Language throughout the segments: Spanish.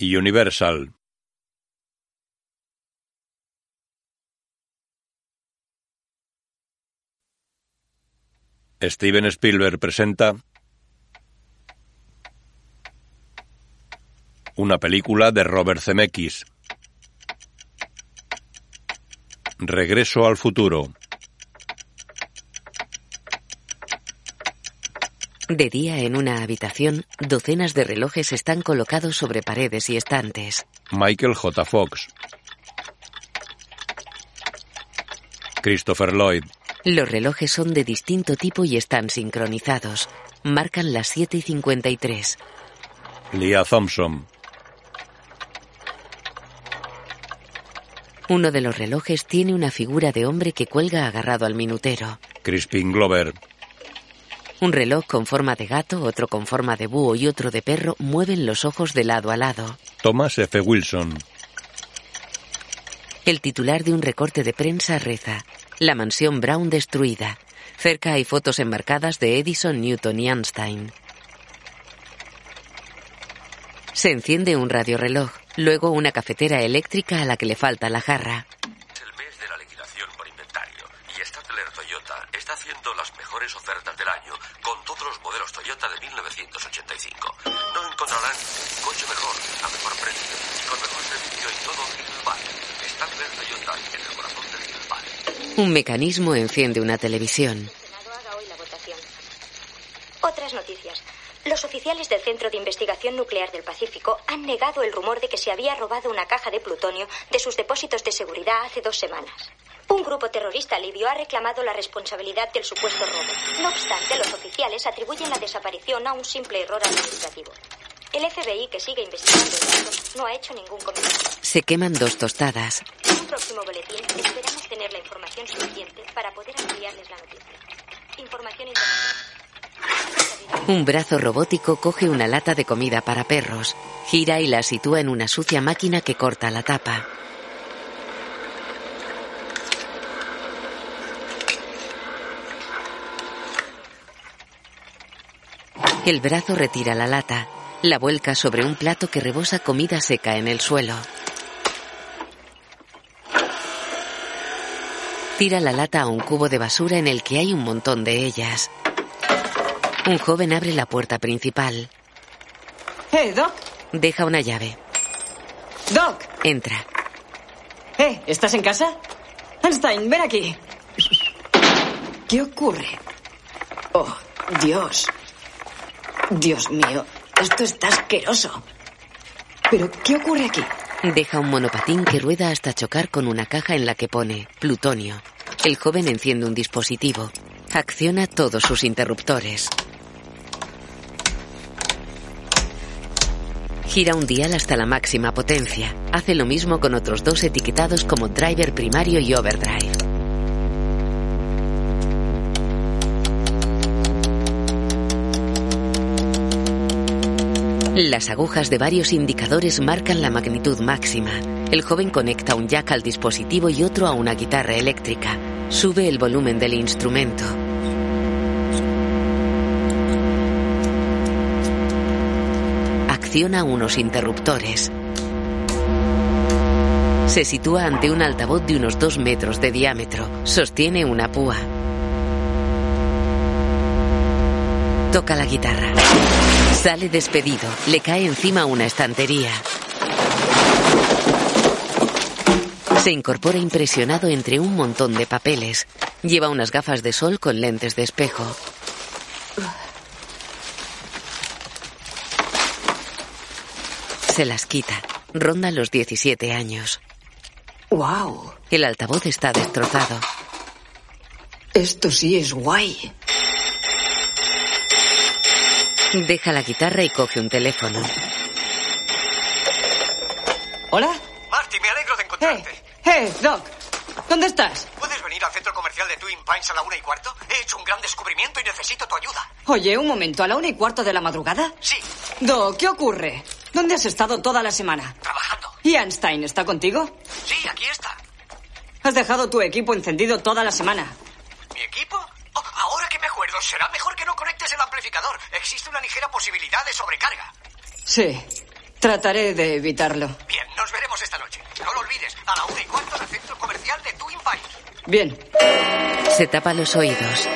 Universal. Steven Spielberg presenta una película de Robert Zemeckis. Regreso al futuro. De día, en una habitación, docenas de relojes están colocados sobre paredes y estantes. Michael J. Fox. Christopher Lloyd. Los relojes son de distinto tipo y están sincronizados. Marcan las 7 y 53. Leah Thompson. Uno de los relojes tiene una figura de hombre que cuelga agarrado al minutero. Crispin Glover. Un reloj con forma de gato, otro con forma de búho y otro de perro mueven los ojos de lado a lado. Thomas F. Wilson. El titular de un recorte de prensa reza: La mansión Brown destruida. Cerca hay fotos enmarcadas de Edison, Newton y Einstein. Se enciende un radioreloj, luego una cafetera eléctrica a la que le falta la jarra. Es el mes de la liquidación por inventario y Stadler Toyota está haciendo las mejores ofertas del año con todos los modelos Toyota de 1985. No encontrarán un coche mejor, a mejor precio y con mejor servicio en todo Valley. Stadler Toyota en el corazón de Valley. Un mecanismo enciende una televisión. Otras noticias. Los oficiales del Centro de Investigación Nuclear del Pacífico han negado el rumor de que se había robado una caja de plutonio de sus depósitos de seguridad hace dos semanas. Un grupo terrorista libio ha reclamado la responsabilidad del supuesto robo. No obstante, los oficiales atribuyen la desaparición a un simple error administrativo. El FBI, que sigue investigando el caso, no ha hecho ningún comentario. Se queman dos tostadas. En un próximo boletín esperamos tener la información suficiente para poder ampliarles la noticia. Información. Un brazo robótico coge una lata de comida para perros, gira y la sitúa en una sucia máquina que corta la tapa. El brazo retira la lata, la vuelca sobre un plato que rebosa comida seca en el suelo. Tira la lata a un cubo de basura en el que hay un montón de ellas. Un joven abre la puerta principal. ¡Eh, Doc! Deja una llave. ¡Doc! Entra. ¡Eh! ¿Estás en casa? Einstein, ven aquí. ¿Qué ocurre? Oh, Dios. Dios mío, esto está asqueroso. ¿Pero qué ocurre aquí? Deja un monopatín que rueda hasta chocar con una caja en la que pone plutonio. El joven enciende un dispositivo. Acciona todos sus interruptores. Gira un dial hasta la máxima potencia. Hace lo mismo con otros dos etiquetados como driver primario y overdrive. Las agujas de varios indicadores marcan la magnitud máxima. El joven conecta un jack al dispositivo y otro a una guitarra eléctrica. Sube el volumen del instrumento. Acciona unos interruptores. Se sitúa ante un altavoz de unos dos metros de diámetro. Sostiene una púa. Toca la guitarra. Sale despedido. Le cae encima una estantería. Se incorpora impresionado entre un montón de papeles. Lleva unas gafas de sol con lentes de espejo. Se las quita. Ronda los 17 años. ¡Wow! El altavoz está destrozado. Esto sí es guay. Deja la guitarra y coge un teléfono. ¿Hola? Marty, me alegro de ¡Eh! encontrarte. ¡Eh, Doc! ¿Dónde estás? ¿Puedes venir al centro comercial de Twin Pines a la una y cuarto? He hecho un gran descubrimiento y necesito tu ayuda. Oye, un momento, ¿a la una y cuarto de la madrugada? Sí, Doc, ¿qué ocurre? ¿Dónde has estado toda la semana? trabajando. ¿Y Einstein está contigo? Sí, aquí está. Has dejado tu equipo encendido toda la semana. ¿Mi equipo? Será mejor que no conectes el amplificador. Existe una ligera posibilidad de sobrecarga. Sí. Trataré de evitarlo. Bien, nos veremos esta noche. No lo olvides, a la una y cuarto en el centro comercial de Twin Pines. Bien. Se tapa los oídos.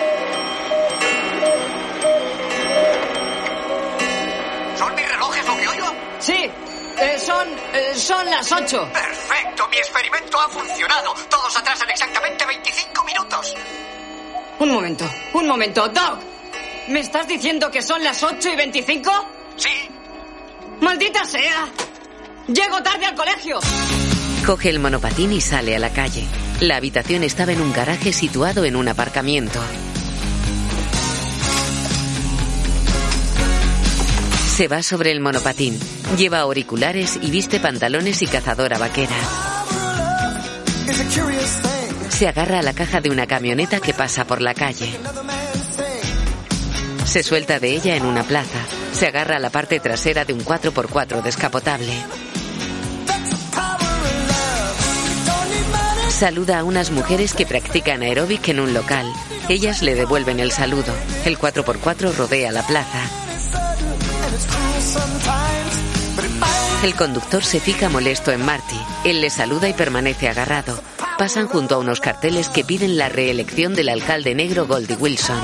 ¿Son mis relojes lo que oigo? Sí, eh, son, eh, son las ocho. Perfecto, mi experimento ha funcionado. Todos atrasan exactamente 25 minutos. Un momento, un momento. Doc, ¿me estás diciendo que son las ocho y veinticinco? Sí, ¡Maldita sea! ¡Llego tarde al colegio! Coge el monopatín y sale a la calle. La habitación estaba en un garaje situado en un aparcamiento. Se va sobre el monopatín. Lleva auriculares y viste pantalones y cazadora vaquera. Se agarra a la caja de una camioneta que pasa por la calle. Se suelta de ella en una plaza. Se agarra a la parte trasera de un 4x4 descapotable. Saluda a unas mujeres que practican aeróbic en un local. Ellas le devuelven el saludo. El 4x4 rodea la plaza. El conductor se fija molesto en Marty. Él le saluda y permanece agarrado. Pasan junto a unos carteles que piden la reelección del alcalde negro Goldie Wilson.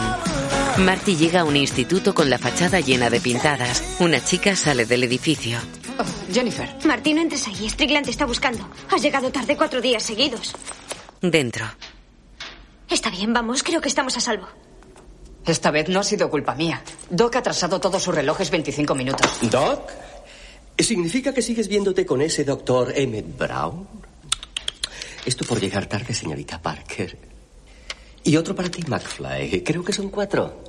Marty llega a un instituto con la fachada llena de pintadas. Una chica sale del edificio. Oh, Jennifer. Martín, no entres ahí. Strickland te está buscando. Has llegado tarde cuatro días seguidos. Dentro. Está bien, vamos. Creo que estamos a salvo. Esta vez no ha sido culpa mía. Doc ha atrasado todos sus relojes 25 minutos. ¿Doc? ¿Significa que sigues viéndote con ese doctor Emmett Brown? Esto por llegar tarde, señorita Parker. Y otro para ti, McFly. Creo que son cuatro.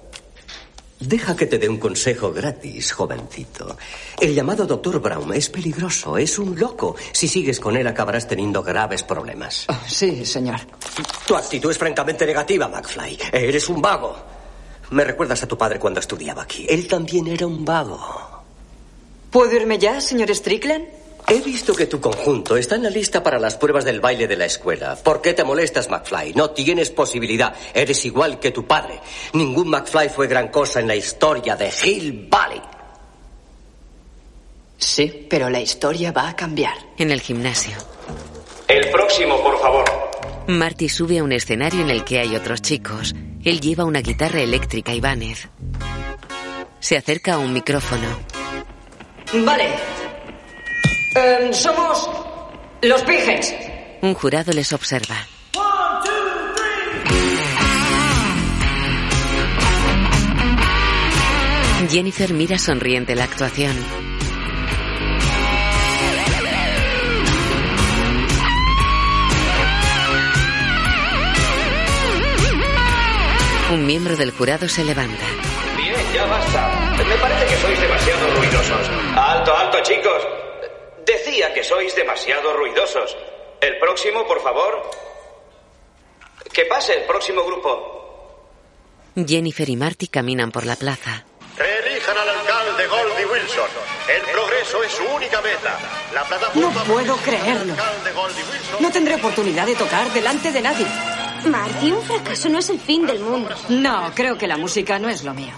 Deja que te dé un consejo gratis, jovencito. El llamado doctor Brown es peligroso, es un loco. Si sigues con él acabarás teniendo graves problemas. Oh, sí, señor. Tu actitud es francamente negativa, McFly. Eres un vago. Me recuerdas a tu padre cuando estudiaba aquí. Él también era un vago. ¿Puedo irme ya, señor Strickland? He visto que tu conjunto está en la lista para las pruebas del baile de la escuela. ¿Por qué te molestas, McFly? No tienes posibilidad. Eres igual que tu padre. Ningún McFly fue gran cosa en la historia de Hill Valley. Sí, pero la historia va a cambiar. En el gimnasio. El próximo, por favor. Marty sube a un escenario en el que hay otros chicos. Él lleva una guitarra eléctrica y. Se acerca a un micrófono. Vale. Em, somos los Pigeons. Un jurado les observa. Jennifer mira sonriente la actuación. Un miembro del jurado se levanta. Bien, ya basta. Me parece que sois demasiado ruidosos. Alto, alto, chicos. Decía que sois demasiado ruidosos. El próximo, por favor. Que pase el próximo grupo. Jennifer y Marty caminan por la plaza. Reelijan al alcalde Goldie Wilson. El progreso es su única meta. La plataforma No puedo creerlo. No tendré oportunidad de tocar delante de nadie. Marty, un fracaso no es el fin del mundo. No, creo que la música no es lo mío.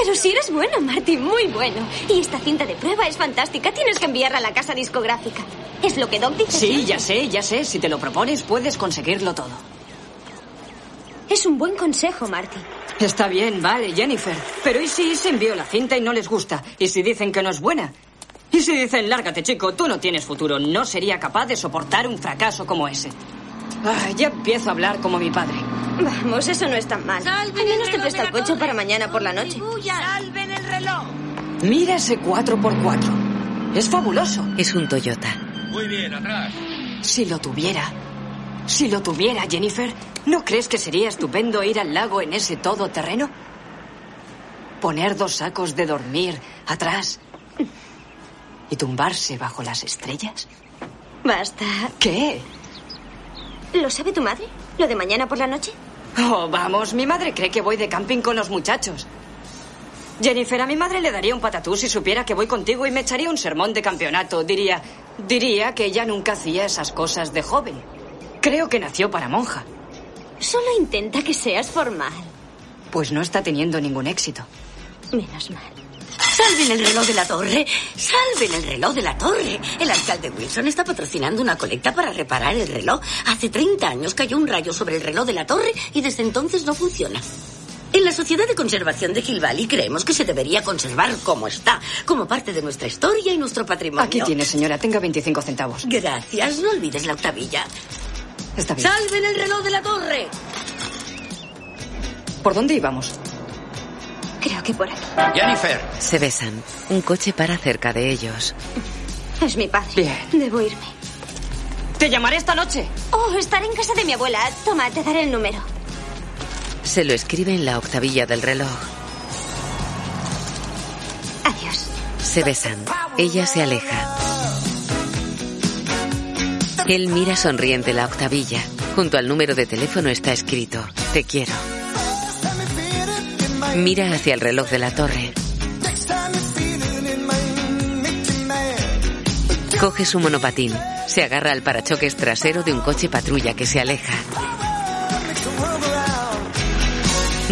Pero si eres bueno, Marty, muy bueno. Y esta cinta de prueba es fantástica. Tienes que enviarla a la casa discográfica. Es lo que Doc dice. Sí, siempre. ya sé, ya sé. Si te lo propones, puedes conseguirlo todo. Es un buen consejo, Marty. Está bien, vale, Jennifer. Pero ¿y si se envió la cinta y no les gusta? ¿Y si dicen que no es buena? ¿Y si dicen, lárgate, chico, tú no tienes futuro? No sería capaz de soportar un fracaso como ese. Ah, ya empiezo a hablar como mi padre. Vamos, eso no es tan mal. Al menos te presta el coche para mañana por la noche. ¡Salven el reloj! Mira ese 4x4. Es fabuloso. Es un Toyota. Muy bien, atrás. Si lo tuviera. Si lo tuviera, Jennifer, ¿no crees que sería estupendo ir al lago en ese todoterreno? Poner dos sacos de dormir atrás y tumbarse bajo las estrellas. Basta. ¿Qué? ¿Lo sabe tu madre? ¿Lo de mañana por la noche? Oh, vamos, mi madre cree que voy de camping con los muchachos. Jennifer, a mi madre le daría un patatú si supiera que voy contigo y me echaría un sermón de campeonato. Diría, diría que ella nunca hacía esas cosas de joven. Creo que nació para monja. Solo intenta que seas formal. Pues no está teniendo ningún éxito. Menos mal. Salven el reloj de la torre. Salven el reloj de la torre. El alcalde Wilson está patrocinando una colecta para reparar el reloj. Hace 30 años cayó un rayo sobre el reloj de la torre y desde entonces no funciona. En la Sociedad de Conservación de Hill Valley creemos que se debería conservar como está, como parte de nuestra historia y nuestro patrimonio. Aquí tiene, señora. Tenga 25 centavos. Gracias. No olvides la octavilla. Está bien. ¡Salven el reloj de la torre! ¿Por dónde íbamos? Creo que por aquí. Jennifer. Se besan. Un coche para cerca de ellos. Es mi padre. Bien. Debo irme. Te llamaré esta noche. Oh, estaré en casa de mi abuela. Toma, te daré el número. Se lo escribe en la octavilla del reloj. Adiós. Se besan. Ella se aleja. Él mira sonriente la octavilla. Junto al número de teléfono está escrito, te quiero. Mira hacia el reloj de la torre. Coge su monopatín. Se agarra al parachoques trasero de un coche patrulla que se aleja.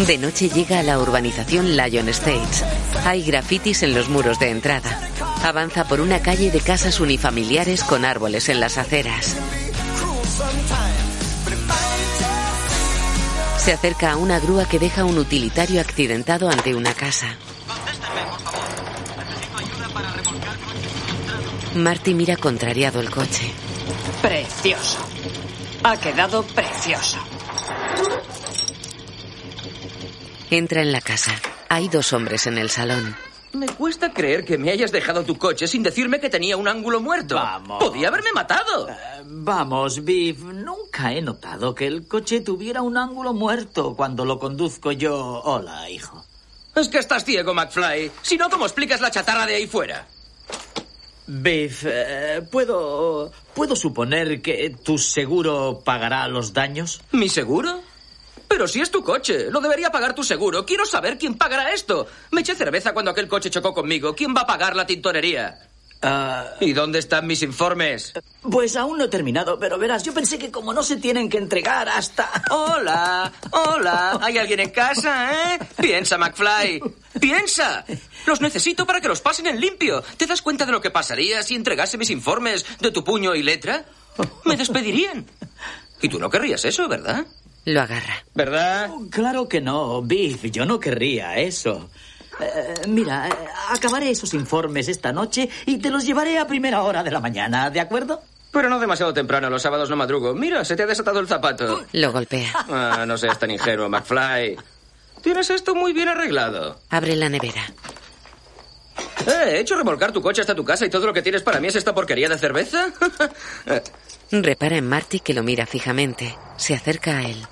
De noche llega a la urbanización Lion Estates. Hay grafitis en los muros de entrada. Avanza por una calle de casas unifamiliares con árboles en las aceras. Se acerca a una grúa que deja un utilitario accidentado ante una casa. Marty mira contrariado el coche. Precioso. Ha quedado precioso. Entra en la casa. Hay dos hombres en el salón. Me cuesta creer que me hayas dejado tu coche sin decirme que tenía un ángulo muerto. Vamos. Podía haberme matado. Eh, Vamos, Viv, nunca he notado que el coche tuviera un ángulo muerto cuando lo conduzco yo. Hola, hijo. Es que estás ciego, McFly. Si no, ¿cómo explicas la chatarra de ahí fuera? Biff, eh, ¿puedo, ¿puedo suponer que tu seguro pagará los daños? ¿Mi seguro? Pero si es tu coche, lo debería pagar tu seguro. Quiero saber quién pagará esto. Me eché cerveza cuando aquel coche chocó conmigo. ¿Quién va a pagar la tintorería? Ah, ¿Y dónde están mis informes? pues aún no he terminado, pero verás, yo pensé que como no se tienen que entregar hasta... Hola, hola. ¿Hay alguien en casa, eh? Piensa, McFly. Piensa. Los necesito para que los pasen en limpio. ¿Te das cuenta de lo que pasaría si entregase mis informes de tu puño y letra? Me despedirían. Y tú no querrías eso, ¿verdad? Lo agarra. ¿Verdad? Claro que no, Biff, yo no querría eso. Eh, mira, eh, acabaré esos informes esta noche y te los llevaré a primera hora de la mañana, ¿de acuerdo? Pero no demasiado temprano, los sábados no madrugo. Mira, se te ha desatado el zapato. Lo golpea. Ah, no seas tan ingenuo, McFly. Tienes esto muy bien arreglado. Abre la nevera. Eh, he hecho remolcar tu coche hasta tu casa y todo lo que tienes para mí es esta porquería de cerveza. Repara en Marty que lo mira fijamente. Se acerca a él.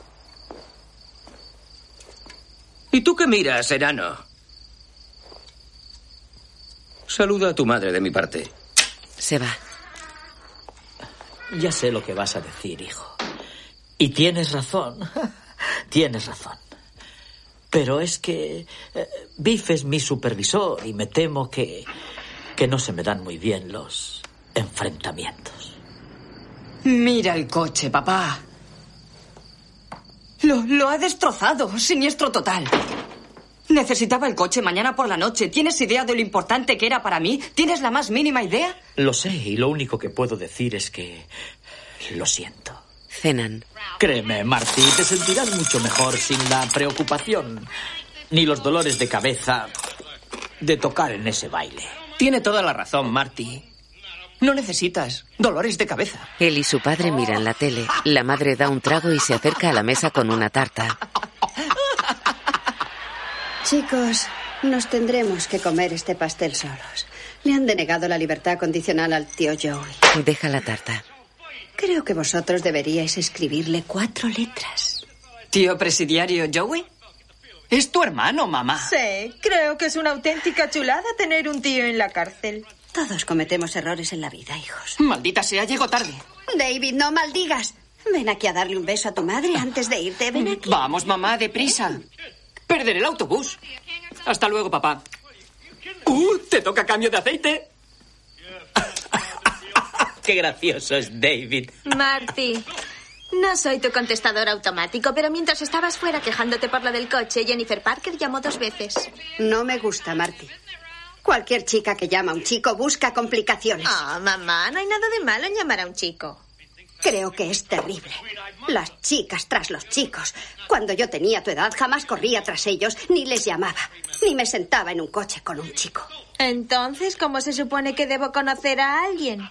¿Y tú qué miras, enano? Saluda a tu madre de mi parte. Se va. Ya sé lo que vas a decir, hijo. Y tienes razón. tienes razón. Pero es que eh, Biff es mi supervisor y me temo que, que no se me dan muy bien los enfrentamientos. Mira el coche, papá. Lo, lo ha destrozado. Siniestro total. Necesitaba el coche mañana por la noche. ¿Tienes idea de lo importante que era para mí? ¿Tienes la más mínima idea? Lo sé y lo único que puedo decir es que lo siento. Cenan. Créeme, Marty, te sentirás mucho mejor sin la preocupación ni los dolores de cabeza de tocar en ese baile. Tiene toda la razón, Marty. No necesitas dolores de cabeza. Él y su padre miran la tele. La madre da un trago y se acerca a la mesa con una tarta. Chicos, nos tendremos que comer este pastel solos. Le han denegado la libertad condicional al tío Joey. Deja la tarta. Creo que vosotros deberíais escribirle cuatro letras. Tío presidiario Joey. Es tu hermano, mamá. Sí, creo que es una auténtica chulada tener un tío en la cárcel. Todos cometemos errores en la vida, hijos. Maldita sea, llego tarde. David, no maldigas. Ven aquí a darle un beso a tu madre antes de irte. Ven aquí. Vamos, mamá, deprisa. Perderé el autobús. Hasta luego, papá. ¡Uh! ¡Te toca cambio de aceite! Qué gracioso es David. Marty, no soy tu contestador automático, pero mientras estabas fuera quejándote por lo del coche, Jennifer Parker llamó dos veces. No me gusta, Marty. Cualquier chica que llama a un chico busca complicaciones. Ah, mamá, no hay nada de malo en llamar a un chico. Creo que es terrible. Las chicas tras los chicos. Cuando yo tenía tu edad jamás corría tras ellos, ni les llamaba, ni me sentaba en un coche con un chico. Entonces, ¿cómo se supone que debo conocer a alguien?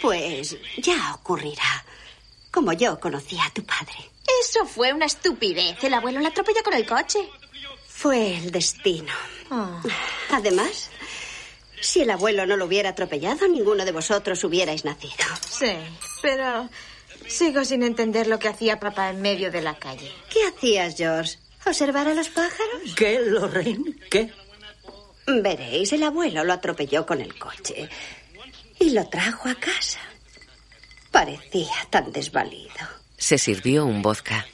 Pues ya ocurrirá. Como yo conocí a tu padre. Eso fue una estupidez. El abuelo la atropelló con el coche. Fue el destino. Oh. Además, si el abuelo no lo hubiera atropellado, ninguno de vosotros hubierais nacido. Sí, pero sigo sin entender lo que hacía papá en medio de la calle. ¿Qué hacías, George? ¿Observar a los pájaros? ¿Qué, Lorraine? ¿Qué? Veréis, el abuelo lo atropelló con el coche y lo trajo a casa. Parecía tan desvalido. Se sirvió un vodka.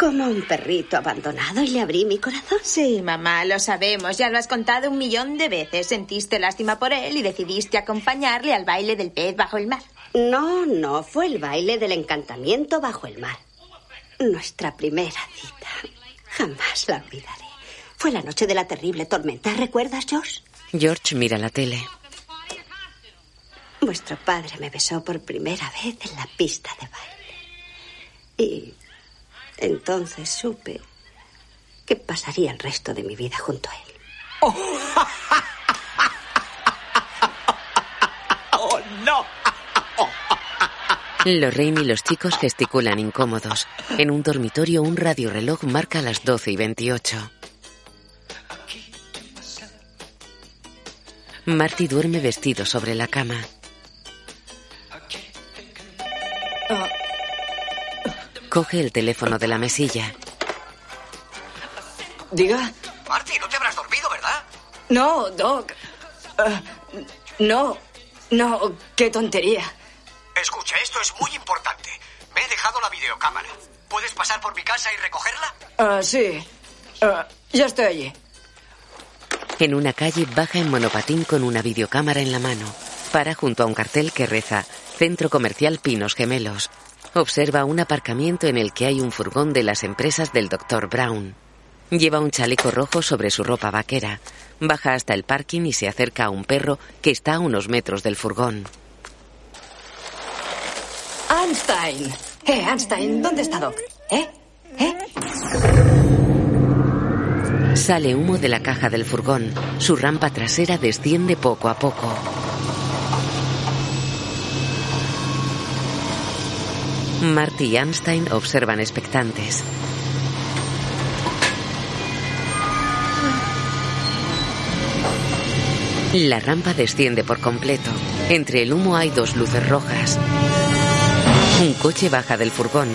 Como un perrito abandonado y le abrí mi corazón. Sí, mamá, lo sabemos. Ya lo has contado un millón de veces. Sentiste lástima por él y decidiste acompañarle al baile del pez bajo el mar. No, no, fue el baile del encantamiento bajo el mar. Nuestra primera cita. Jamás la olvidaré. Fue la noche de la terrible tormenta. ¿Recuerdas, George? George mira la tele. Vuestro padre me besó por primera vez en la pista de baile. Y entonces supe que pasaría el resto de mi vida junto a él. ¡Oh, no! Lorraine y los chicos gesticulan incómodos. En un dormitorio, un radioreloj marca las 12 y 28. Marty duerme vestido sobre la cama. Coge el teléfono de la mesilla. Diga. Marty, no te habrás dormido, ¿verdad? No, Doc. Eh, no, no, qué tontería. Escucha, esto es muy importante. Me he dejado la videocámara. ¿Puedes pasar por mi casa y recogerla? Ah, sí. Ah, ya estoy allí. En una calle baja en monopatín con una videocámara en la mano. Para junto a un cartel que reza Centro Comercial Pinos Gemelos. Observa un aparcamiento en el que hay un furgón de las empresas del Dr. Brown. Lleva un chaleco rojo sobre su ropa vaquera. Baja hasta el parking y se acerca a un perro que está a unos metros del furgón. Einstein. Eh, Einstein, ¿dónde está Doc? ¿Eh? ¿Eh? Sale humo de la caja del furgón. Su rampa trasera desciende poco a poco. Marty y Einstein observan expectantes. La rampa desciende por completo. Entre el humo hay dos luces rojas. Un coche baja del furgón.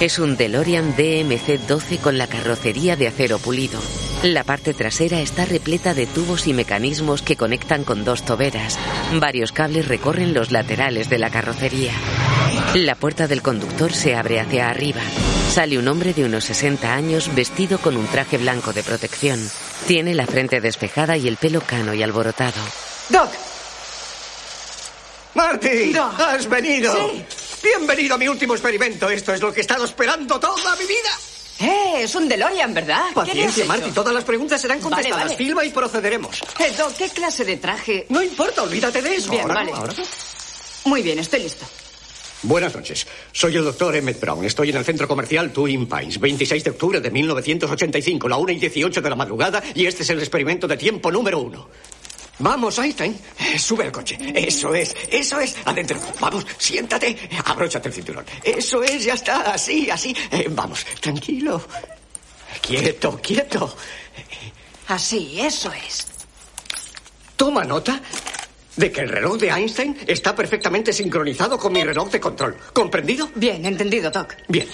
Es un DeLorean DMC-12 con la carrocería de acero pulido. La parte trasera está repleta de tubos y mecanismos que conectan con dos toberas. Varios cables recorren los laterales de la carrocería. La puerta del conductor se abre hacia arriba. Sale un hombre de unos 60 años vestido con un traje blanco de protección. Tiene la frente despejada y el pelo cano y alborotado. Doc. Marty, Doc. has venido. Sí. Bienvenido a mi último experimento. Esto es lo que he estado esperando toda mi vida. Eh, es un DeLorean, ¿verdad? ¿Qué le has Paciencia? Marty. Todas las preguntas serán Vale, contestadas. vale. Filma y procederemos. Eh, Doc, ¿qué clase de traje? No importa, olvídate de eso. Bien, Ahora vale. ahora. Muy bien, estoy listo. Buenas noches. Soy el doctor Emmett Brown. Estoy en el centro comercial Twin Pines, 26 de octubre de 1985, la 1 y 18 de la madrugada, y este es el experimento de tiempo número uno. Vamos, Einstein. Eh, Sube al coche. Eso es, eso es. Adentro. Vamos, siéntate. Abróchate el cinturón. Eso es, ya está. Así, así. Eh, vamos, tranquilo. Quieto, quieto. Así, eso es. Toma nota de que el reloj de Einstein está perfectamente sincronizado con mi reloj de control. ¿Comprendido? Bien, entendido, Doc. Bien.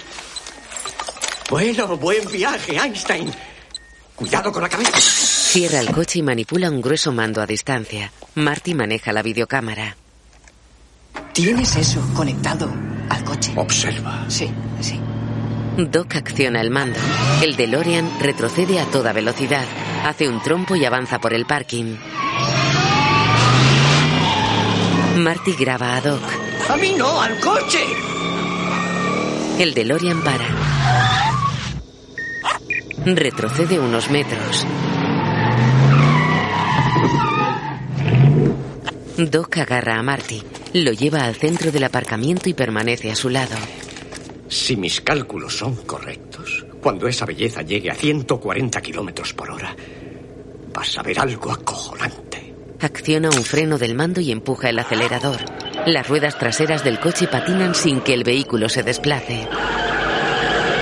Bueno, buen viaje, Einstein. Cuidado con la cabeza. Cierra el coche y manipula un grueso mando a distancia. Marty maneja la videocámara. ¿Tienes eso conectado al coche? Observa. Sí, sí. Doc acciona el mando. El DeLorean retrocede a toda velocidad. Hace un trompo y avanza por el parking. Marty graba a Doc. A mí no, al coche. El DeLorean para. Retrocede unos metros. Doc agarra a Marty, lo lleva al centro del aparcamiento y permanece a su lado. Si mis cálculos son correctos, cuando esa belleza llegue a 140 kilómetros por hora, vas a ver algo acojonante. Acciona un freno del mando y empuja el acelerador. Las ruedas traseras del coche patinan sin que el vehículo se desplace.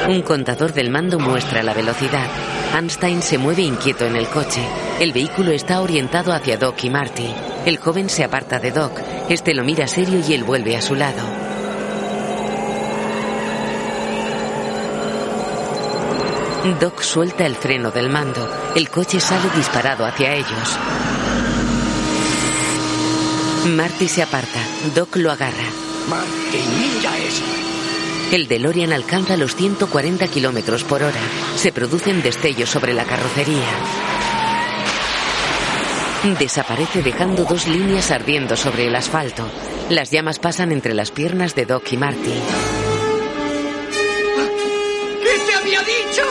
Un contador del mando muestra la velocidad. Einstein se mueve inquieto en el coche. El vehículo está orientado hacia Doc y Marty. El joven se aparta de Doc. Este lo mira serio y él vuelve a su lado. Doc suelta el freno del mando. El coche sale disparado hacia ellos. Marty se aparta. Doc lo agarra. Marty, mira eso. El DeLorean alcanza los 140 kilómetros por hora. Se producen destellos sobre la carrocería. Desaparece dejando dos líneas ardiendo sobre el asfalto. Las llamas pasan entre las piernas de Doc y Marty. ¿Qué te había dicho?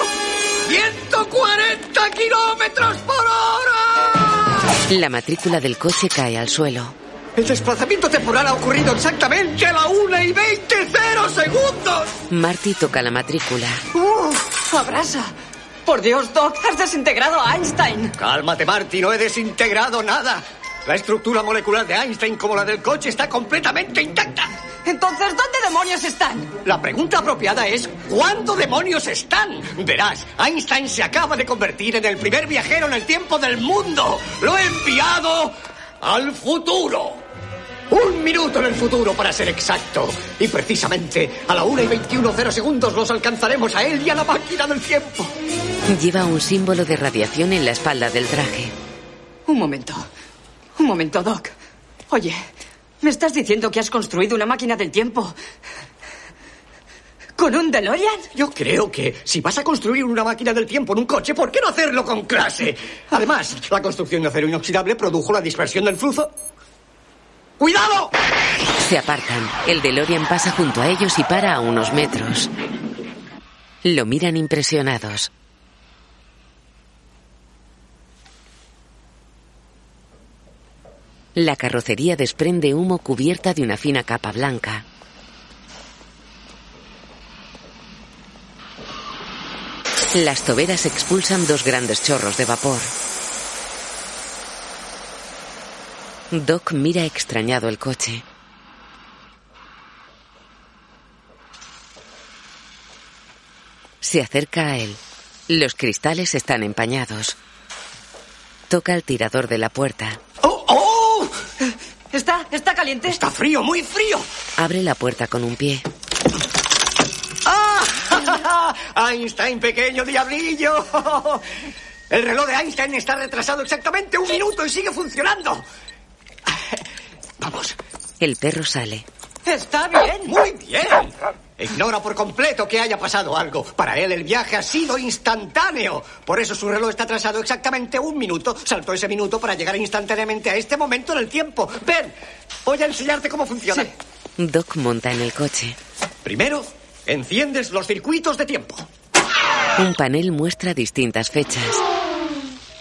¡140 kilómetros por hora! La matrícula del coche cae al suelo. El desplazamiento temporal ha ocurrido exactamente a la 1 y 20 cero segundos. Marty toca la matrícula. ¡Uf! ¡Abrasa! Por Dios, Doc, has desintegrado a Einstein. Cálmate, Marty, no he desintegrado nada. La estructura molecular de Einstein, como la del coche, está completamente intacta. Entonces, ¿dónde demonios están? La pregunta apropiada es, ¿cuándo demonios están? Verás, Einstein se acaba de convertir en el primer viajero en el tiempo del mundo. Lo he enviado al futuro. Un minuto en el futuro, para ser exacto. Y precisamente a la 1 y 21 cero segundos los alcanzaremos a él y a la máquina del tiempo. Lleva un símbolo de radiación en la espalda del traje. Un momento. Un momento, Doc. Oye, ¿me estás diciendo que has construido una máquina del tiempo? ¿Con un DeLorean? Yo creo que si vas a construir una máquina del tiempo en un coche, ¿por qué no hacerlo con clase? Además, la construcción de acero inoxidable produjo la dispersión del flujo. ¡Cuidado! Se apartan. El DeLorean pasa junto a ellos y para a unos metros. Lo miran impresionados. La carrocería desprende humo cubierta de una fina capa blanca. Las toberas expulsan dos grandes chorros de vapor. Doc mira extrañado el coche. Se acerca a él. Los cristales están empañados. Toca el tirador de la puerta. ¡Oh, oh! ¿Está? ¿Está caliente? Está frío, muy frío. Abre la puerta con un pie. ¡Ah! Einstein, pequeño diablillo. El reloj de Einstein está retrasado exactamente un minuto y sigue funcionando. Vamos. El perro sale. Está bien. Muy bien. Ignora por completo que haya pasado algo. Para él el viaje ha sido instantáneo. Por eso su reloj está atrasado exactamente un minuto. Saltó ese minuto para llegar instantáneamente a este momento en el tiempo. Ven, voy a enseñarte cómo funciona. Doc monta en el coche. Primero, enciendes los circuitos de tiempo. Un panel muestra distintas fechas.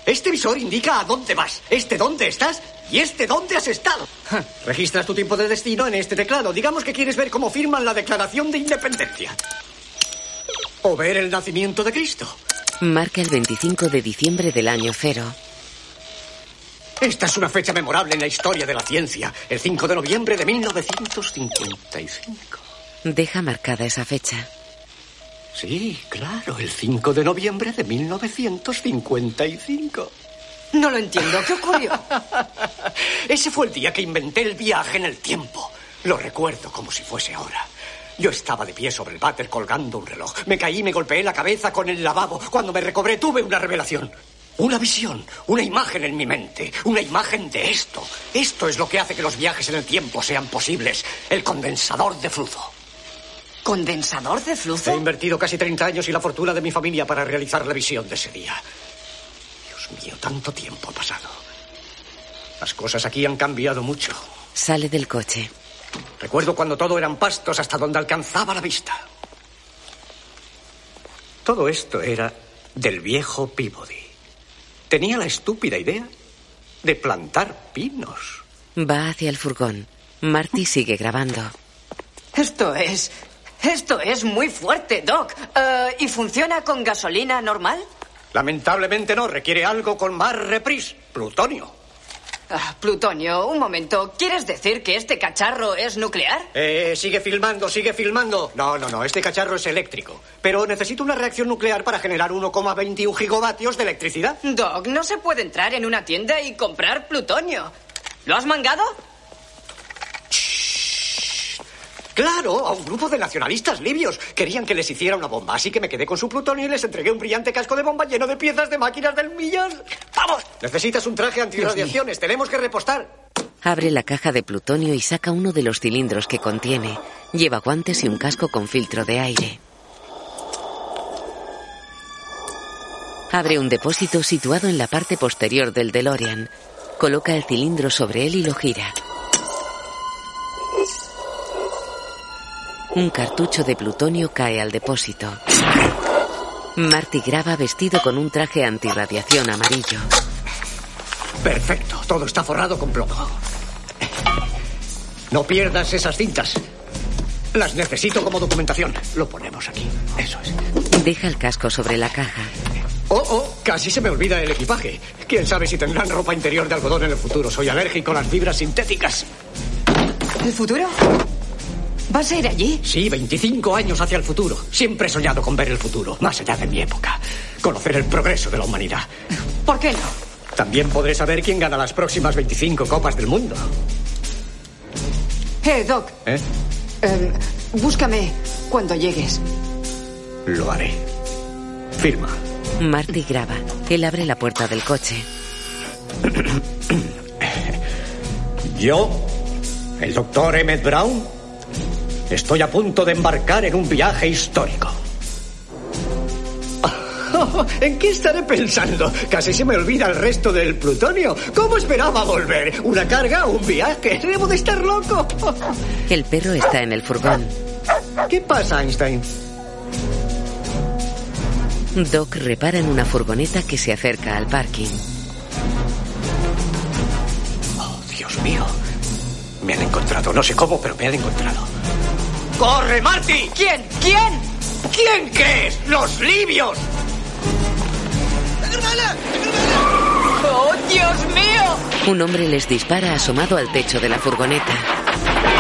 Este visor indica a dónde vas, este dónde estás y este dónde has estado. Registras tu tiempo de destino en este teclado. Digamos que quieres ver cómo firman la Declaración de Independencia. O ver el nacimiento de Cristo. Marca el 25 de diciembre del año cero. Esta es una fecha memorable en la historia de la ciencia. El 5 de noviembre de 1955. Deja marcada esa fecha. Sí, claro, el 5 de noviembre de 1955. No lo entiendo. ¿Qué ocurrió? Ese fue el día que inventé el viaje en el tiempo. Lo recuerdo como si fuese ahora. Yo estaba de pie sobre el váter colgando un reloj. Me caí y me golpeé la cabeza con el lavabo. Cuando me recobré tuve una revelación. Una visión, una imagen en mi mente, una imagen de esto. Esto es lo que hace que los viajes en el tiempo sean posibles. El condensador de flujo. ¿Condensador de flujo? He invertido casi 30 años y la fortuna de mi familia para realizar la visión de ese día. Dios mío, tanto tiempo ha pasado. Las cosas aquí han cambiado mucho. Sale del coche. Recuerdo cuando todo eran pastos hasta donde alcanzaba la vista. Todo esto era del viejo Peabody. Tenía la estúpida idea de plantar pinos. Va hacia el furgón. Marty sigue grabando. Esto es. Esto es muy fuerte, Doc. Eh, ¿Y funciona con gasolina normal? Lamentablemente no, requiere algo con más repris. Plutonio. Ah, plutonio, un momento. ¿Quieres decir que este cacharro es nuclear? Eh, sigue filmando, sigue filmando. No, no, no, este cacharro es eléctrico. Pero necesito una reacción nuclear para generar 1,21 gigavatios de electricidad. Doc, no se puede entrar en una tienda y comprar plutonio. ¿Lo has mangado? Claro, a un grupo de nacionalistas libios. Querían que les hiciera una bomba, así que me quedé con su plutonio y les entregué un brillante casco de bomba lleno de piezas de máquinas del millón. ¡Vamos! Necesitas un traje antirradiaciones. Tenemos que repostar. Abre la caja de plutonio y saca uno de los cilindros que contiene. Lleva guantes y un casco con filtro de aire. Abre un depósito situado en la parte posterior del DeLorean. Coloca el cilindro sobre él y lo gira. Un cartucho de plutonio cae al depósito. Marty graba vestido con un traje antirradiación amarillo. Perfecto, todo está forrado con plomo. No pierdas esas cintas. Las necesito como documentación. Lo ponemos aquí. Eso es. Deja el casco sobre la caja. Oh, oh, casi se me olvida el equipaje. Quién sabe si tendrán ropa interior de algodón en el futuro. Soy alérgico a las fibras sintéticas. ¿El futuro? ¿Vas a ir allí? Sí, 25 años hacia el futuro. Siempre he soñado con ver el futuro, más allá de mi época. Conocer el progreso de la humanidad. ¿Por qué no? También podré saber quién gana las próximas 25 copas del mundo. Eh, Doc. ¿Eh? em, búscame cuando llegues. Lo haré. Firma. Marty graba. Él abre la puerta del coche. Yo, el doctor Emmett Brown, estoy a punto de embarcar en un viaje histórico. ¿En qué estaré pensando? Casi se me olvida el resto del plutonio. ¿Cómo esperaba volver? ¿Una carga? ¿Un viaje? Debo de estar loco. El perro está en el furgón. ¿Qué pasa, Einstein? Doc repara en una furgoneta que se acerca al parking. Oh, Dios mío. Me han encontrado. No sé cómo, pero me han encontrado. ¡Corre, Marty! ¿Quién? ¿Quién? ¿Quién crees? ¡Los libios! ¡Oh, Dios mío! Un hombre les dispara asomado al techo de la furgoneta.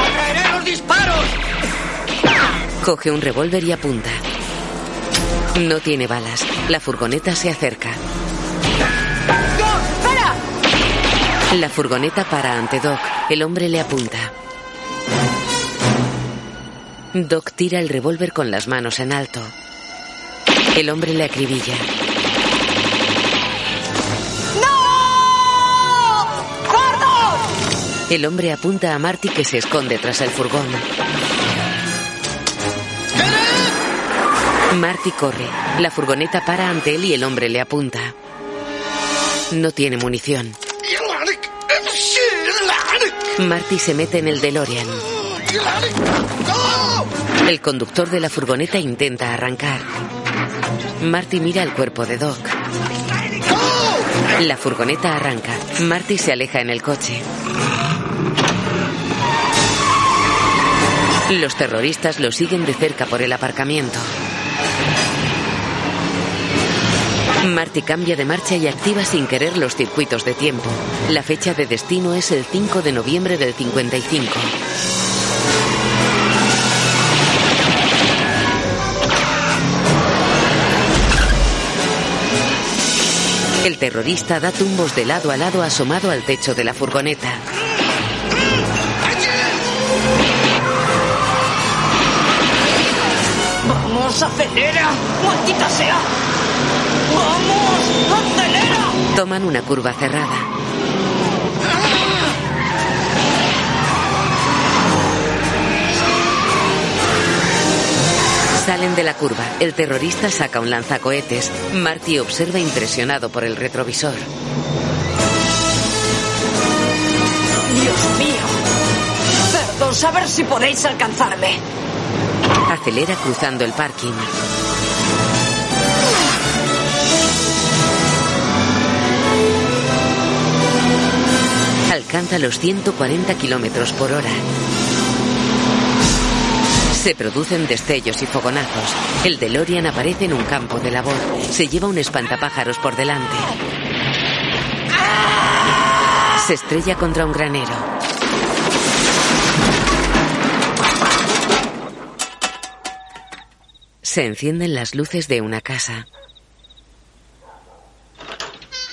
¡Atraeré los disparos! Coge un revólver y apunta. No tiene balas. La furgoneta se acerca. La furgoneta para ante Doc. El hombre le apunta. Doc tira el revólver con las manos en alto. El hombre le acribilla. ¡No! El hombre apunta a Marty que se esconde tras el furgón. Marty corre. La furgoneta para ante él y el hombre le apunta. No tiene munición. Marty se mete en el DeLorean. El conductor de la furgoneta intenta arrancar. Marty mira el cuerpo de Doc. La furgoneta arranca. Marty se aleja en el coche. Los terroristas lo siguen de cerca por el aparcamiento. Marty cambia de marcha y activa sin querer los circuitos de tiempo. La fecha de destino es el 5 de noviembre del 55. El terrorista da tumbos de lado a lado asomado al techo de la furgoneta. ¡Vamos, acelera! ¡Maldita sea! ¡Vamos, acelera! Toman una curva cerrada. Salen de la curva. El terrorista saca un lanzacohetes. Marty observa impresionado por el retrovisor. ¡Dios mío! Cerdos, a ver si podéis alcanzarme. Acelera cruzando el parking. Alcanza los 140 kilómetros por hora. Se producen destellos y fogonazos. El DeLorean aparece en un campo de labor. Se lleva un espantapájaros por delante. Se estrella contra un granero. Se encienden las luces de una casa.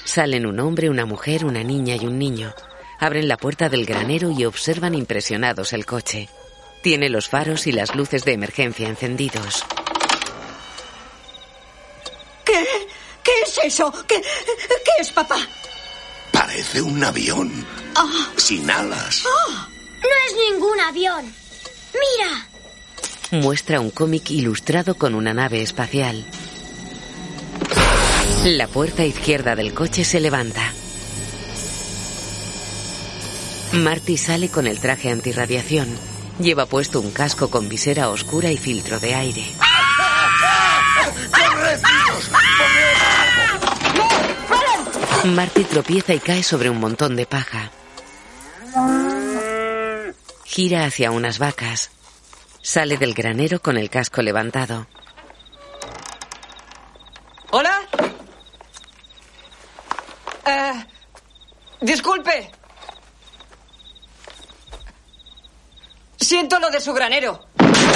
Salen un hombre, una mujer, una niña y un niño. Abren la puerta del granero y observan impresionados el coche. Tiene los faros y las luces de emergencia encendidos. ¿Qué? ¿Qué es eso? ¿Qué, qué es, papá? Parece un avión. Ah. Sin alas. Ah. No es ningún avión. Mira. Muestra un cómic ilustrado con una nave espacial. La puerta izquierda del coche se levanta. Marty sale con el traje antirradiación. Lleva puesto un casco con visera oscura y filtro de aire. Marty tropieza y cae sobre un montón de paja. Gira hacia unas vacas. Sale del granero con el casco levantado. ¿Hola? Eh, disculpe. Siento lo de su granero.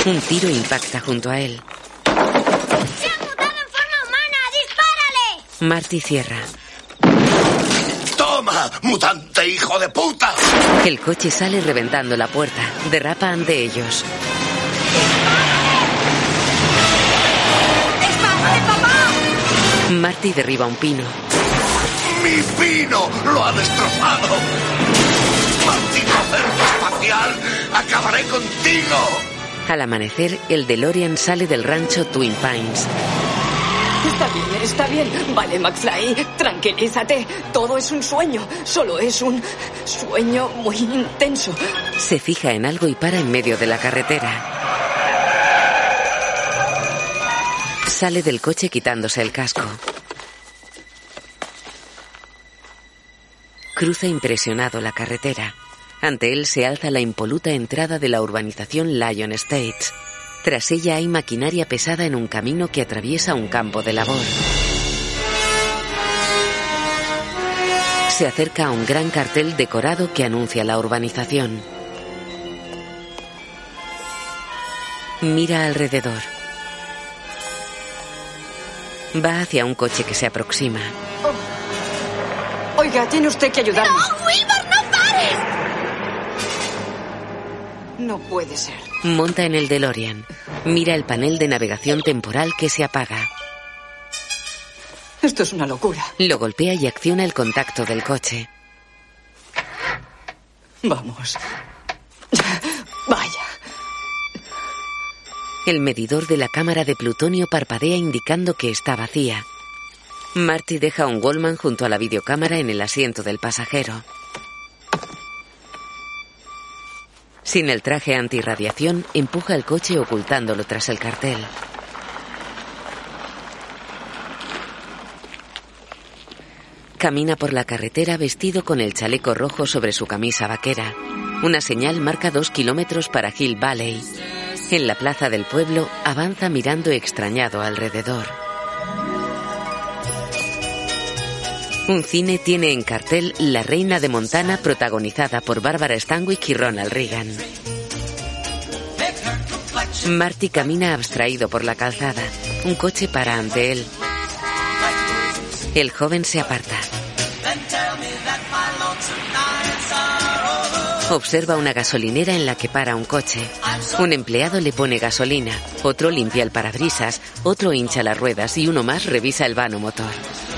Un tiro impacta junto a él. ¡Se ha mutado en forma humana! ¡Dispárale! Marty cierra. ¡Toma, mutante hijo de puta! El coche sale reventando la puerta. Derrapa ante ellos. ¡Dispárale, papá! Marty derriba un pino. ¡Mi pino lo ha destrozado! ¡Maldito cerdo ¡Acabaré contigo! Al amanecer, el DeLorean sale del rancho Twin Pines. Está bien, está bien. Vale, McFly, tranquilízate. Todo es un sueño. Solo es un sueño muy intenso. Se fija en algo y para en medio de la carretera. Sale del coche quitándose el casco. Cruza impresionado la carretera. Ante él se alza la impoluta entrada de la urbanización Lion Estates. Tras ella hay maquinaria pesada en un camino que atraviesa un campo de labor. Se acerca a un gran cartel decorado que anuncia la urbanización. Mira alrededor. Va hacia un coche que se aproxima. Oiga, tiene usted que ayudarme. ¡No, Wilbur, No puede ser. Monta en el DeLorean. Mira el panel de navegación temporal que se apaga. Esto es una locura. Lo golpea y acciona el contacto del coche. Vamos. Vaya. El medidor de la cámara de plutonio parpadea indicando que está vacía. Marty deja un Goldman junto a la videocámara en el asiento del pasajero. Sin el traje antirradiación, empuja el coche ocultándolo tras el cartel. Camina por la carretera vestido con el chaleco rojo sobre su camisa vaquera. Una señal marca dos kilómetros para Hill Valley. En la plaza del pueblo avanza mirando extrañado alrededor. Un cine tiene en cartel La Reina de Montana protagonizada por Barbara Stanwyck y Ronald Reagan. Marty camina abstraído por la calzada. Un coche para ante él. El joven se aparta. Observa una gasolinera en la que para un coche. Un empleado le pone gasolina, otro limpia el parabrisas, otro hincha las ruedas y uno más revisa el vano motor.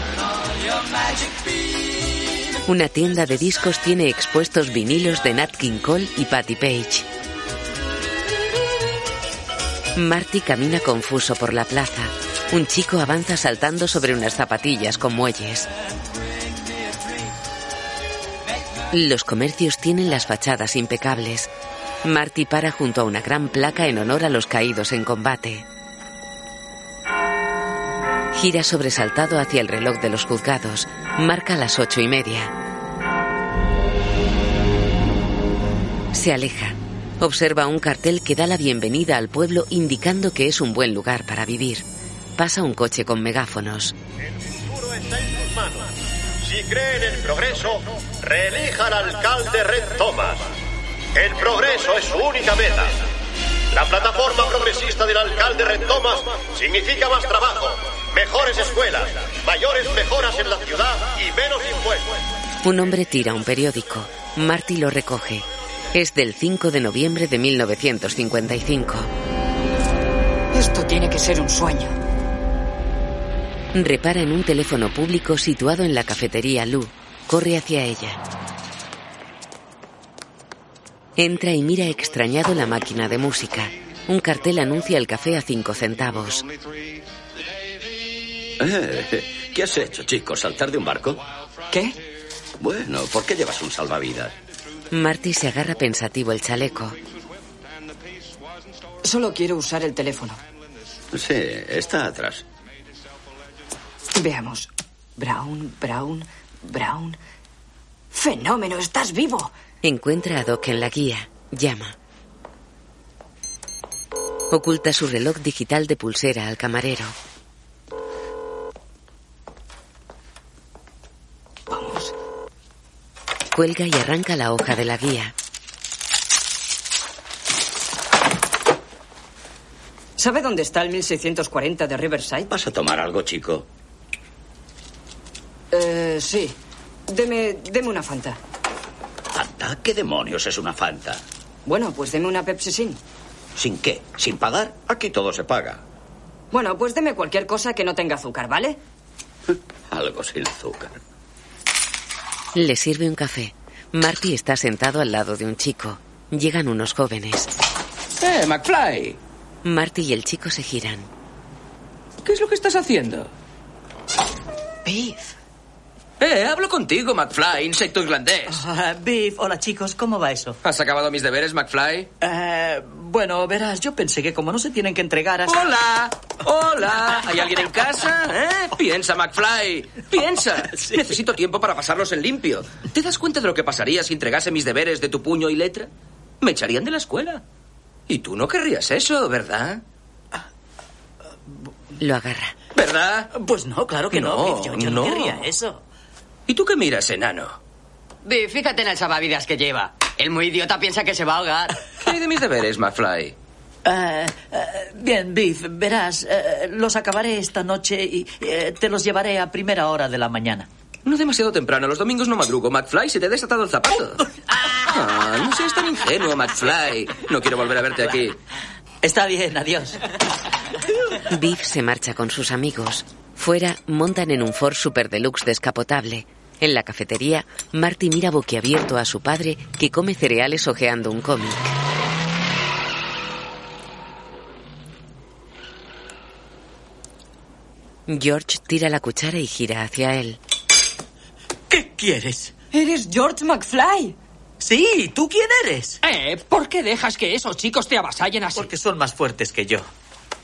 Una tienda de discos tiene expuestos vinilos de Nat King Cole y Patti Page. Marty camina confuso por la plaza. Un chico avanza saltando sobre unas zapatillas con muelles. Los comercios tienen las fachadas impecables. Marty para junto a una gran placa en honor a los caídos en combate. Gira sobresaltado hacia el reloj de los juzgados. Marca las ocho y media. Se aleja. Observa un cartel que da la bienvenida al pueblo indicando que es un buen lugar para vivir. Pasa un coche con megáfonos. Si cree en el progreso, reelija al alcalde Red Thomas. El progreso es su única meta. La plataforma progresista del alcalde Red Thomas significa más trabajo, mejores escuelas, mayores mejoras en la ciudad y menos impuestos. Un hombre tira un periódico. Marty lo recoge. Es del 5 de noviembre de 1955. Esto tiene que ser un sueño. Repara en un teléfono público situado en la cafetería Lu. Corre hacia ella. Entra y mira extrañado la máquina de música. Un cartel anuncia el café a cinco centavos. Eh, ¿Qué has hecho, chico? ¿Saltar de un barco? ¿Qué? Bueno, ¿por qué llevas un salvavidas? Marty se agarra pensativo el chaleco. Solo quiero usar el teléfono. Sí, está atrás. Veamos. Brown, Brown, Brown. Fenómeno, estás vivo. Encuentra a Doc en la guía. Llama. Oculta su reloj digital de pulsera al camarero. Vamos. Cuelga y arranca la hoja de la guía. ¿Sabe dónde está el 1640 de Riverside? ¿Vas a tomar algo, chico? Eh, sí. Deme, deme una Fanta. ¿Fanta? ¿Qué demonios es una Fanta? Bueno, pues deme una Pepsi Sin. ¿Sin qué? ¿Sin pagar? Aquí todo se paga. Bueno, pues deme cualquier cosa que no tenga azúcar, ¿vale? Algo sin azúcar. Le sirve un café. Marty está sentado al lado de un chico. Llegan unos jóvenes. ¡Eh, McFly! Marty y el chico se giran. ¿Qué es lo que estás haciendo? Beef. Eh, hablo contigo, McFly, insecto irlandés. Ah, Beef, hola chicos, ¿cómo va eso? ¿Has acabado mis deberes, McFly? Eh, bueno, verás, yo pensé que como no se tienen que entregar hasta... ¡Hola! ¡Hola! ¿Hay alguien en casa? ¿Eh? Piensa, McFly. Piensa. Necesito tiempo para pasarlos en limpio. ¿Te das cuenta de lo que pasaría si entregase mis deberes de tu puño y letra? Me echarían de la escuela. Y tú no querrías eso, ¿verdad? Lo agarra. ¿Verdad? Pues no, claro que no, No, yo, yo no. no. querría eso. ¿Y tú qué miras, enano? Di, fíjate en el salvavidas que lleva. El muy idiota piensa que se va a ahogar. ¿Qué hay de mis deberes, McFly? Eh, eh, bien, Beef, verás, eh, los acabaré esta noche y te los llevaré a primera hora de la mañana. No demasiado temprano. Los domingos no madrugo. McFly, se te ha desatado el zapato. Ah, no seas tan ingenuo, McFly. No quiero volver a verte aquí. Está bien, adiós. Beef se marcha con sus amigos. Fuera, montan en un Ford Super Deluxe descapotable. En la cafetería, Marty mira boquiabierto a su padre que come cereales hojeando un cómic. George tira la cuchara y gira hacia él. ¿Qué quieres? Eres George McFly. Sí, ¿tú quién eres? Eh, ¿por qué dejas que esos chicos te avasallen así? Porque son más fuertes que yo.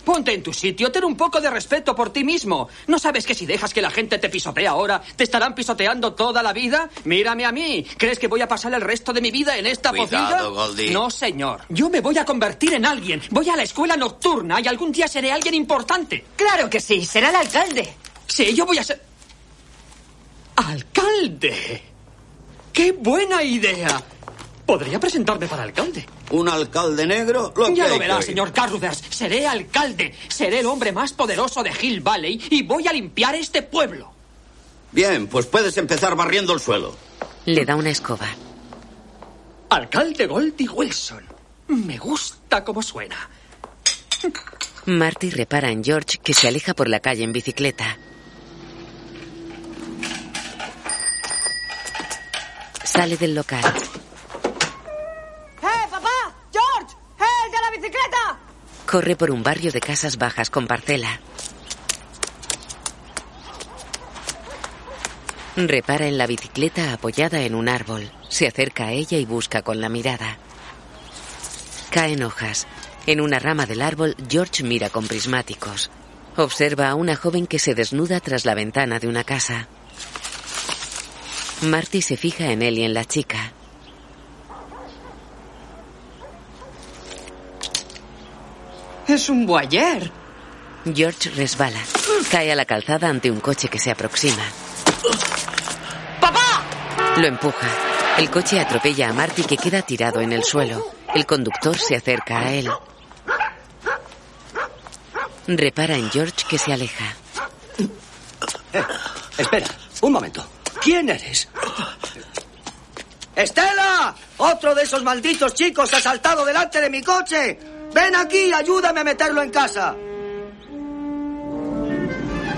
Ponte en tu sitio, ten un poco de respeto por ti mismo. ¿No sabes que si dejas que la gente te pisotee ahora, te estarán pisoteando toda la vida? Mírame a mí. ¿Crees que voy a pasar el resto de mi vida en esta Cuidado? Goldie. No, señor. Yo me voy a convertir en alguien. Voy a la escuela nocturna y algún día seré alguien importante. Claro que sí, será el alcalde. Sí, yo voy a ser... ¡Alcalde! ¡Qué buena idea! Podría presentarme para alcalde. ¿Un alcalde negro? Lo ya que lo verá, que señor Carruthers. Seré alcalde. Seré el hombre más poderoso de Hill Valley y voy a limpiar este pueblo. Bien, pues puedes empezar barriendo el suelo. Le da una escoba. Alcalde Goldie Wilson. Me gusta cómo suena. Marty repara en George que se aleja por la calle en bicicleta. Sale del local. ¡Eh, papá! ¡George! ¡Eh, el de bicicleta! Corre por un barrio de casas bajas con parcela. Repara en la bicicleta apoyada en un árbol. Se acerca a ella y busca con la mirada. Caen hojas. En una rama del árbol, George mira con prismáticos. Observa a una joven que se desnuda tras la ventana de una casa. Marty se fija en él y en la chica. Es un boyer. George resbala. Cae a la calzada ante un coche que se aproxima. ¡Papá! Lo empuja. El coche atropella a Marty que queda tirado en el suelo. El conductor se acerca a él. Repara en George que se aleja. Eh, espera, un momento. ¿Quién eres? ¡Estela! ¡Otro de esos malditos chicos ha saltado delante de mi coche! ¡Ven aquí, ayúdame a meterlo en casa!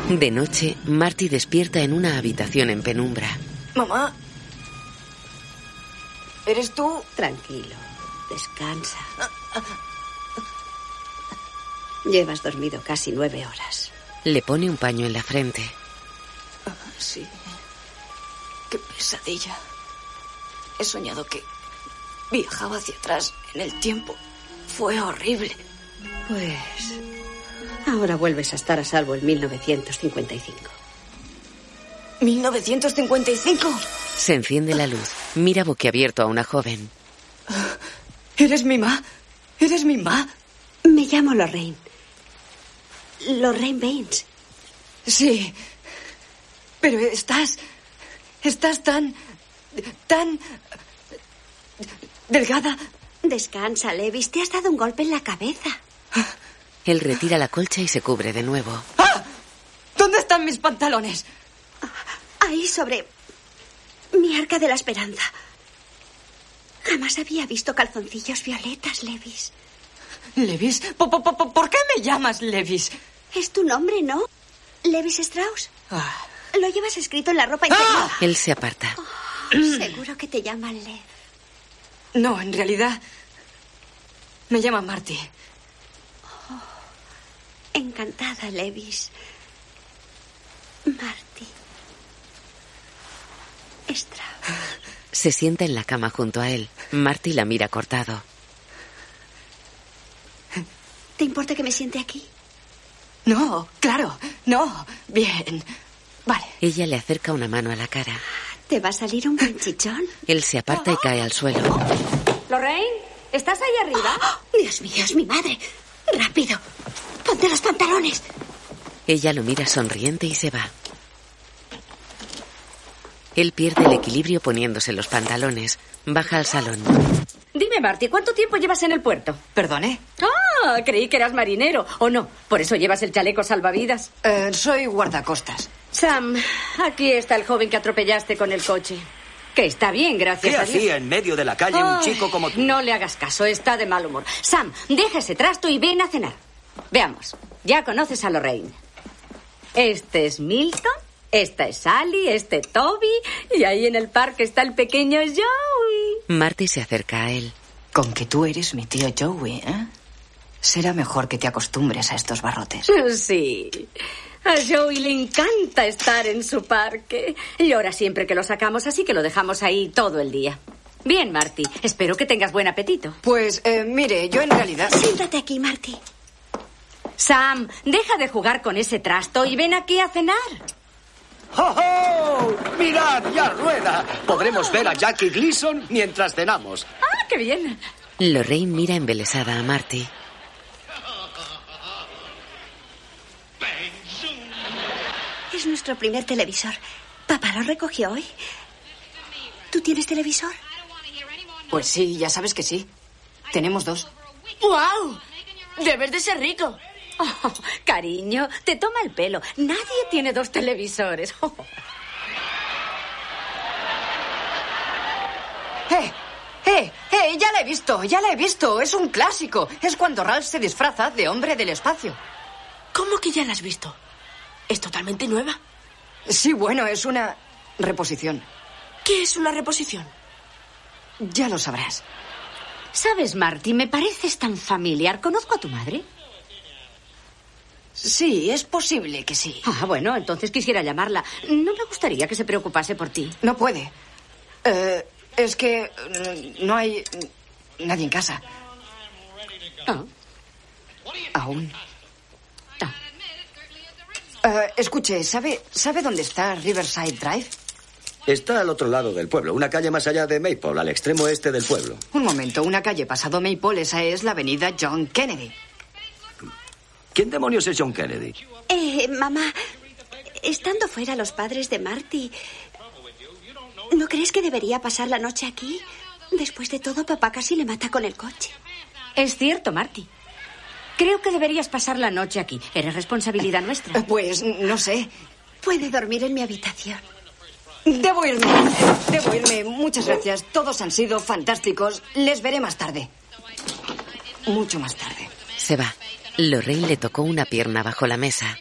De noche, Marty despierta en una habitación en penumbra. Mamá. ¿Eres tú? Tranquilo. Descansa. Llevas dormido casi nueve horas. Le pone un paño en la frente. Ah, sí. Qué pesadilla. He soñado que viajaba hacia atrás en el tiempo. Fue horrible. Pues ahora vuelves a estar a salvo en 1955. ¿1955? Se enciende la luz. Mira boquiabierto a una joven. ¿Eres mi ma? ¿Eres mi ma? Me llamo Lorraine. Lorraine Baines. Sí. Pero estás. Estás tan. tan. delgada. Descansa, Levis. Te has dado un golpe en la cabeza. Él retira la colcha y se cubre de nuevo. ¡Ah! ¿Dónde están mis pantalones? Ahí sobre. mi arca de la esperanza. Jamás había visto calzoncillos violetas, Levis. ¿Levis? ¿Por, por, por, ¿por qué me llamas Levis? Es tu nombre, ¿no? Levis Strauss. Ah. Lo llevas escrito en la ropa interior. Él se aparta. Oh, seguro que te llaman Lev. No, en realidad. Me llama Marty. Oh, encantada, Levis. Marty. Strauss. Se sienta en la cama junto a él. Marty la mira cortado. ¿Te importa que me siente aquí? No, claro, no. Bien. Vale. Ella le acerca una mano a la cara. ¿Te va a salir un buen chichón? Él se aparta y cae al suelo. Lorraine, ¿estás ahí arriba? ¡Oh! Dios mío, es mi madre. Rápido. Ponte los pantalones. Ella lo mira sonriente y se va. Él pierde el equilibrio poniéndose los pantalones. Baja al salón. Dime, Marty, ¿cuánto tiempo llevas en el puerto? ¿Perdone? Ah, creí que eras marinero. ¿O no? Por eso llevas el chaleco salvavidas. Eh, soy guardacostas. Sam, aquí está el joven que atropellaste con el coche. Que está bien, gracias ¿Qué a Dios. hacía en medio de la calle un Ay, chico como tú? No le hagas caso, está de mal humor. Sam, deja ese trasto y ven a cenar. Veamos, ya conoces a Lorraine. Este es Milton, esta es Sally, este Toby, y ahí en el parque está el pequeño Joey. Marty se acerca a él. Con que tú eres mi tío Joey, ¿eh? Será mejor que te acostumbres a estos barrotes. Sí. A Joey le encanta estar en su parque. Llora siempre que lo sacamos, así que lo dejamos ahí todo el día. Bien, Marty. Espero que tengas buen apetito. Pues, eh, mire, yo en realidad... Siéntate aquí, Marty. Sam, deja de jugar con ese trasto y ven aquí a cenar. ¡Oh, oh! mirad ya rueda! Podremos ver a Jackie Gleason mientras cenamos. ¡Ah, qué bien! Lorraine mira embelesada a Marty. Es nuestro primer televisor. ¿Papá lo recogió hoy? ¿Tú tienes televisor? Pues sí, ya sabes que sí. Tenemos dos. ¡Wow! Debes de ser rico. Oh, cariño, te toma el pelo. Nadie tiene dos televisores. Oh. ¡Eh! ¡Eh! ¡Eh! Ya la he visto, ya la he visto. Es un clásico. Es cuando Ralph se disfraza de hombre del espacio. ¿Cómo que ya la has visto? ¿Es totalmente nueva? Sí, bueno, es una reposición. ¿Qué es una reposición? Ya lo sabrás. ¿Sabes, Marty? Me pareces tan familiar. ¿Conozco a tu madre? Sí, es posible que sí. Ah, bueno, entonces quisiera llamarla. No me gustaría que se preocupase por ti. No puede. Eh, es que mm, no hay nadie en casa. Ah. Aún. Eh, escuche, ¿sabe, ¿sabe dónde está Riverside Drive? Está al otro lado del pueblo, una calle más allá de Maple, al extremo este del pueblo. Un momento, una calle pasado Maple, esa es la avenida John Kennedy. ¿Quién demonios es John Kennedy? Eh, mamá, estando fuera los padres de Marty, ¿no crees que debería pasar la noche aquí? Después de todo, papá casi le mata con el coche. Es cierto, Marty. Creo que deberías pasar la noche aquí. Eres responsabilidad nuestra. Pues no sé. Puede dormir en mi habitación. Debo irme. Debo irme. Muchas gracias. Todos han sido fantásticos. Les veré más tarde. Mucho más tarde. Se va. Lorraine le tocó una pierna bajo la mesa.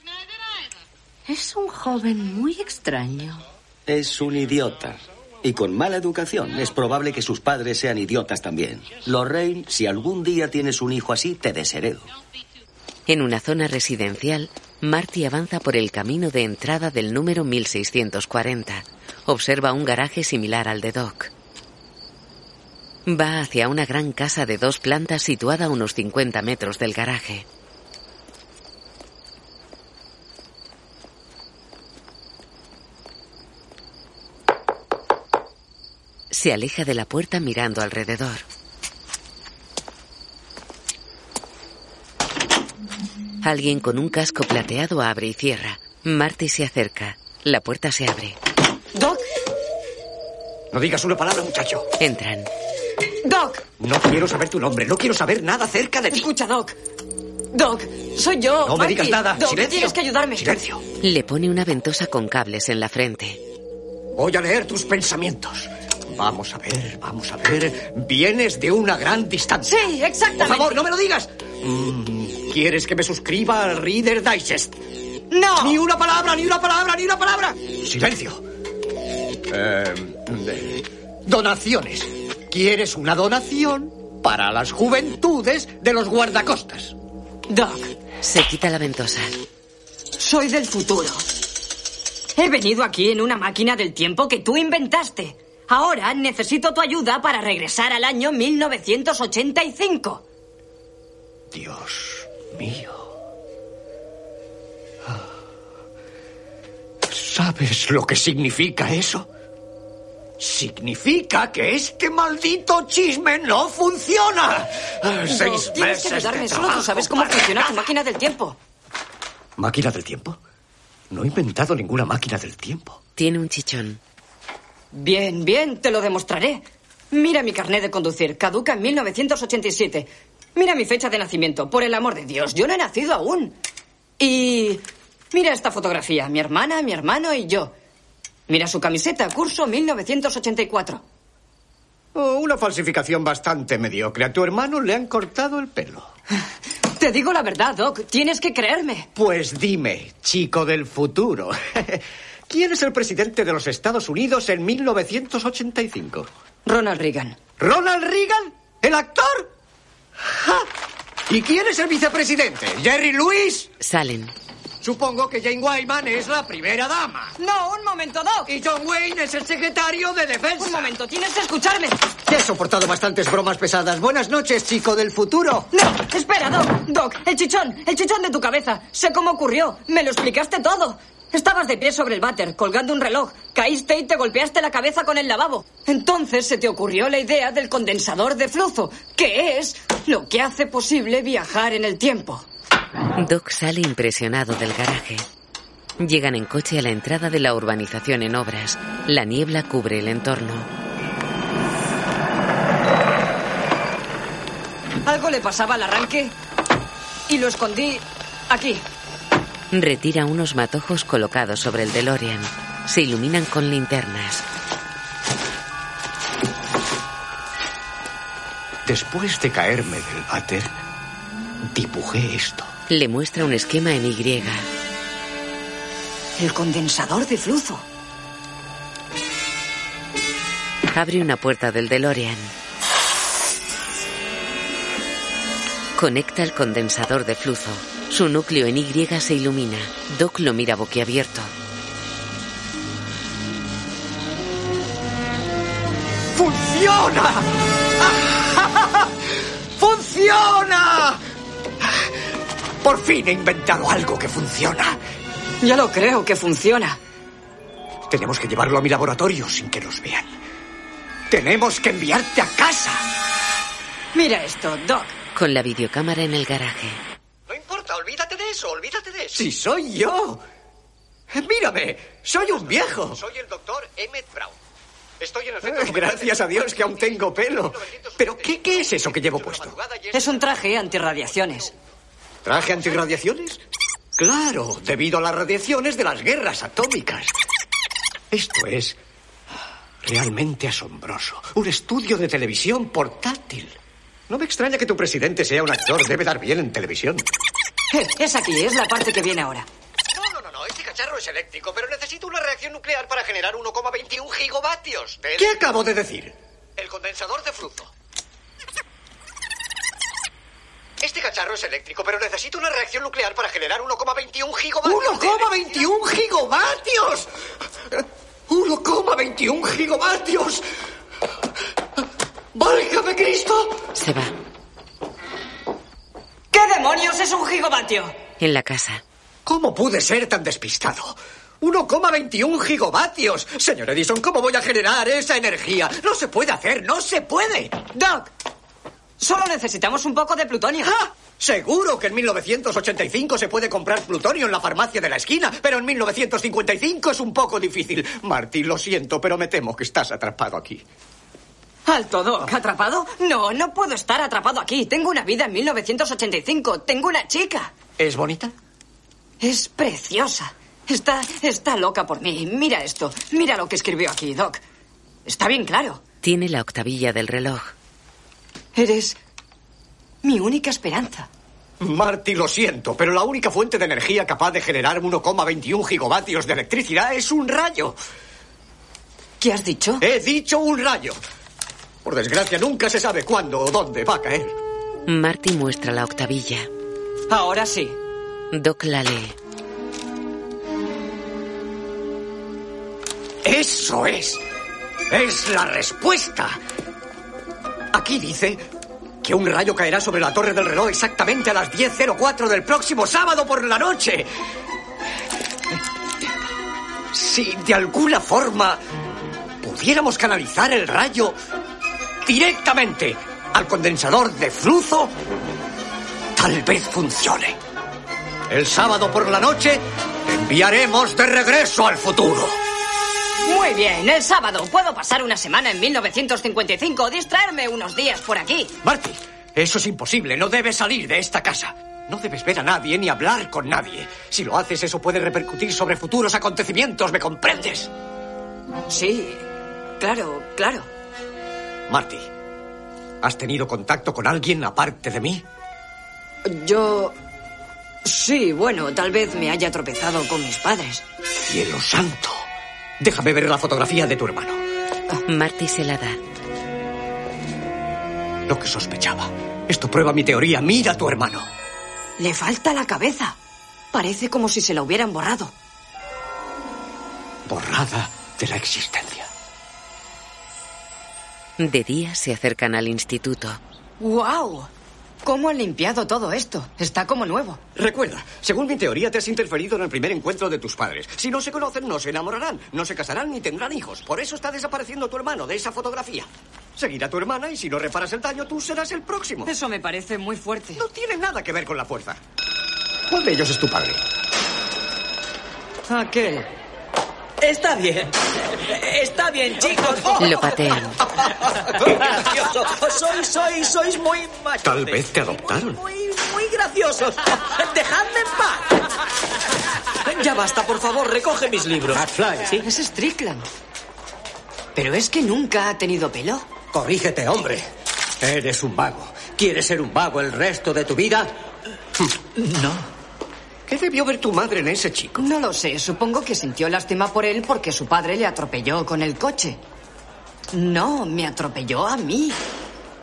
Es un joven muy extraño. Es un idiota. Y con mala educación. Es probable que sus padres sean idiotas también. Lorraine, si algún día tienes un hijo así, te desheredo. En una zona residencial, Marty avanza por el camino de entrada del número 1640. Observa un garaje similar al de Doc. Va hacia una gran casa de dos plantas situada a unos 50 metros del garaje. Se aleja de la puerta mirando alrededor. Alguien con un casco plateado abre y cierra. Marty se acerca. La puerta se abre. Doc, No digas una palabra, muchacho. Entran. Doc. No quiero saber tu nombre. No quiero saber nada acerca de ti. Escucha, Doc. Doc, soy yo. No me digas nada. Doc, Silencio. tienes que ayudarme. Silencio. Le pone una ventosa con cables en la frente. Voy a leer tus pensamientos. Vamos a ver, vamos a ver. Vienes de una gran distancia. Sí, exactamente. Por favor, no me lo digas. Mm, ¿Quieres que me suscriba al Reader Digest? No. Ni una palabra, ni una palabra, ni una palabra. Silencio. Eh, donaciones. ¿Quieres una donación para las juventudes de los guardacostas? Doc, Se quita la ventosa. soy del futuro. He venido aquí en una máquina del tiempo que tú inventaste. Ahora necesito tu ayuda para regresar al año 1985. Dios mío. Ah. ¿Sabes lo que significa eso? Significa que este maldito chisme no funciona. Seis Doc, tienes meses que ayudarme. de Solo tú sabes cómo funciona tu máquina del tiempo. ¿Máquina del tiempo? No he inventado ninguna máquina del tiempo. Tiene un chichón. Bien, bien, te lo demostraré. Mira mi carnet de conducir, caduca en 1987. Mira mi fecha de nacimiento, por el amor de Dios, yo no he nacido aún. Y mira esta fotografía, mi hermana, mi hermano y yo. Mira su camiseta, curso 1984. Oh, una falsificación bastante mediocre. A tu hermano le han cortado el pelo. Te digo la verdad, Doc, tienes que creerme. Pues dime, chico del futuro. ¿Quién es el presidente de los Estados Unidos en 1985? Ronald Reagan. ¿Ronald Reagan? ¿El actor? ¡Ja! ¿Y quién es el vicepresidente? ¿Jerry Lewis? Salen. Supongo que Jane Wyman es la primera dama. No, un momento, Doc. Y John Wayne es el secretario de defensa. Un momento, tienes que escucharme. Te he soportado bastantes bromas pesadas. Buenas noches, chico del futuro. No, espera, Doc. Doc, el chichón, el chichón de tu cabeza. Sé cómo ocurrió. Me lo explicaste todo. Estabas de pie sobre el váter, colgando un reloj. Caíste y te golpeaste la cabeza con el lavabo. Entonces se te ocurrió la idea del condensador de flujo, que es lo que hace posible viajar en el tiempo. Doc sale impresionado del garaje. Llegan en coche a la entrada de la urbanización en obras. La niebla cubre el entorno. Algo le pasaba al arranque y lo escondí aquí. Retira unos matojos colocados sobre el DeLorean. Se iluminan con linternas. Después de caerme del váter, dibujé esto. Le muestra un esquema en Y. El condensador de flujo. Abre una puerta del DeLorean. Conecta el condensador de flujo. Su núcleo en Y se ilumina. Doc lo mira boquiabierto. ¡Funciona! ¡Funciona! Por fin he inventado algo que funciona. Ya lo creo que funciona. Tenemos que llevarlo a mi laboratorio sin que nos vean. Tenemos que enviarte a casa. Mira esto, Doc. Con la videocámara en el garaje. Olvídate de eres? Si soy yo. Mírame, soy un viejo. Soy el doctor Emmett Brown. Estoy en el Eh, centro Gracias a Dios que aún tengo pelo. Pero, ¿qué, qué es eso que llevo puesto? Es un traje antirradiaciones. ¿Traje antirradiaciones? Claro, debido a las radiaciones de las guerras atómicas. Esto es realmente asombroso. Un estudio de televisión portátil. No me extraña que tu presidente sea un actor. Debe dar bien en televisión. Eh, Es aquí, es la parte que viene ahora. No, no, no, no. Este cacharro es eléctrico, pero necesito una reacción nuclear para generar 1,21 gigavatios. de- ¿Qué acabo de decir? El condensador de flujo. Este cacharro es eléctrico, pero necesito una reacción nuclear para generar 1,21 gigavatios. ¡1,21 gigavatios! ¡1,21 gigavatios! ¡Válgame Cristo! Se va. ¿Qué demonios es un gigavatio? En la casa. ¿Cómo pude ser tan despistado? 1,21 gigavatios. Señor Edison, ¿cómo voy a generar esa energía? No se puede hacer, no se puede. Doc, solo necesitamos un poco de plutonio. ¡Ah! Seguro que en 1985 se puede comprar plutonio en la farmacia de la esquina, pero en 1955 es un poco difícil. Marty, lo siento, pero me temo que estás atrapado aquí. Alto, Doc. ¿Atrapado? No, no puedo estar atrapado aquí. Tengo una vida en 1985. Tengo una chica. ¿Es bonita? Es preciosa. Está, está loca por mí. Mira esto. Mira lo que escribió aquí, Doc. Está bien claro. Tiene la octavilla del reloj. Eres mi única esperanza. Marty, lo siento, pero la única fuente de energía capaz de generar 1,21 gigavatios de electricidad es un rayo. ¿Qué has dicho? He dicho un rayo. Por desgracia, nunca se sabe cuándo o dónde va a caer. Marty muestra la octavilla. Ahora sí. Doc la lee. Eso es. Es la respuesta. Aquí dice que un rayo caerá sobre la torre del reloj exactamente a las 10.04 del próximo sábado por la noche. Si de alguna forma pudiéramos canalizar el rayo directamente al condensador de flujo, tal vez funcione. El sábado por la noche enviaremos de regreso al futuro. Muy bien, el sábado. Puedo pasar una semana en 1955 o distraerme unos días por aquí. Marty, eso es imposible. No debes salir de esta casa. No debes ver a nadie ni hablar con nadie. Si lo haces, eso puede repercutir sobre futuros acontecimientos. ¿Me comprendes? Sí, claro, claro. Marty, ¿has tenido contacto con alguien aparte de mí? Yo... Sí, bueno, tal vez me haya tropezado con mis padres. Cielo santo. Déjame ver la fotografía de tu hermano. Marty se la da. Lo que sospechaba. Esto prueba mi teoría. Mira a tu hermano. Le falta la cabeza. Parece como si se la hubieran borrado. Borrada de la existencia. De día se acercan al instituto. ¡Wow! ¿Cómo han limpiado todo esto? Está como nuevo. Recuerda, según mi teoría, te has interferido en el primer encuentro de tus padres. Si no se conocen, no se enamorarán, no se casarán ni tendrán hijos. Por eso está desapareciendo tu hermano de esa fotografía. Seguirá tu hermana y si no reparas el daño, tú serás el próximo. Eso me parece muy fuerte. No tiene nada que ver con la fuerza. ¿Cuál de ellos es tu padre? Aquel. Está bien. Está bien, chicos. Lo patean. ¡Qué gracioso! Sois, sois, sois muy machos. Tal vez te adoptaron. Muy, muy graciosos. Dejadme en paz. Ya basta, por favor, recoge mis libros. McFly. ¿Sí? Es Strickland. Pero es que nunca ha tenido pelo. Corrígete, hombre. Eres un vago. ¿Quieres ser un vago el resto de tu vida? No. ¿Qué debió ver tu madre en ese chico? No lo sé. Supongo que sintió lástima por él porque su padre le atropelló con el coche. No, me atropelló a mí.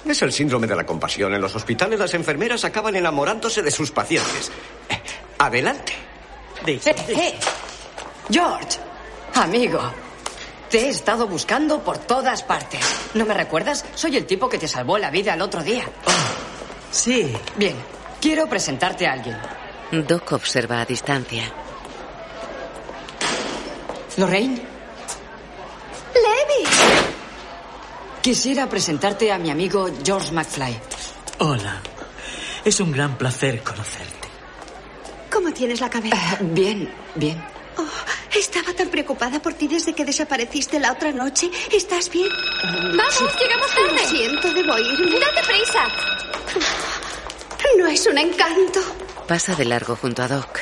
Es el síndrome de la compasión. En los hospitales las enfermeras acaban enamorándose de sus pacientes. Eh, Adelante. Eh, eh. George, amigo, te he estado buscando por todas partes. ¿No me recuerdas? Soy el tipo que te salvó la vida el otro día. Sí. Bien, quiero presentarte a alguien. Doc observa a distancia. ¿Lorraine? ¡Levi! Quisiera presentarte a mi amigo George McFly. Hola. Es un gran placer conocerte. ¿Cómo tienes la cabeza? Ah, bien, bien. Oh, estaba tan preocupada por ti desde que desapareciste la otra noche. ¿Estás bien? Vamos, llegamos tarde. Lo siento, debo irme. Date prisa. No es un encanto. Pasa de largo junto a Doc.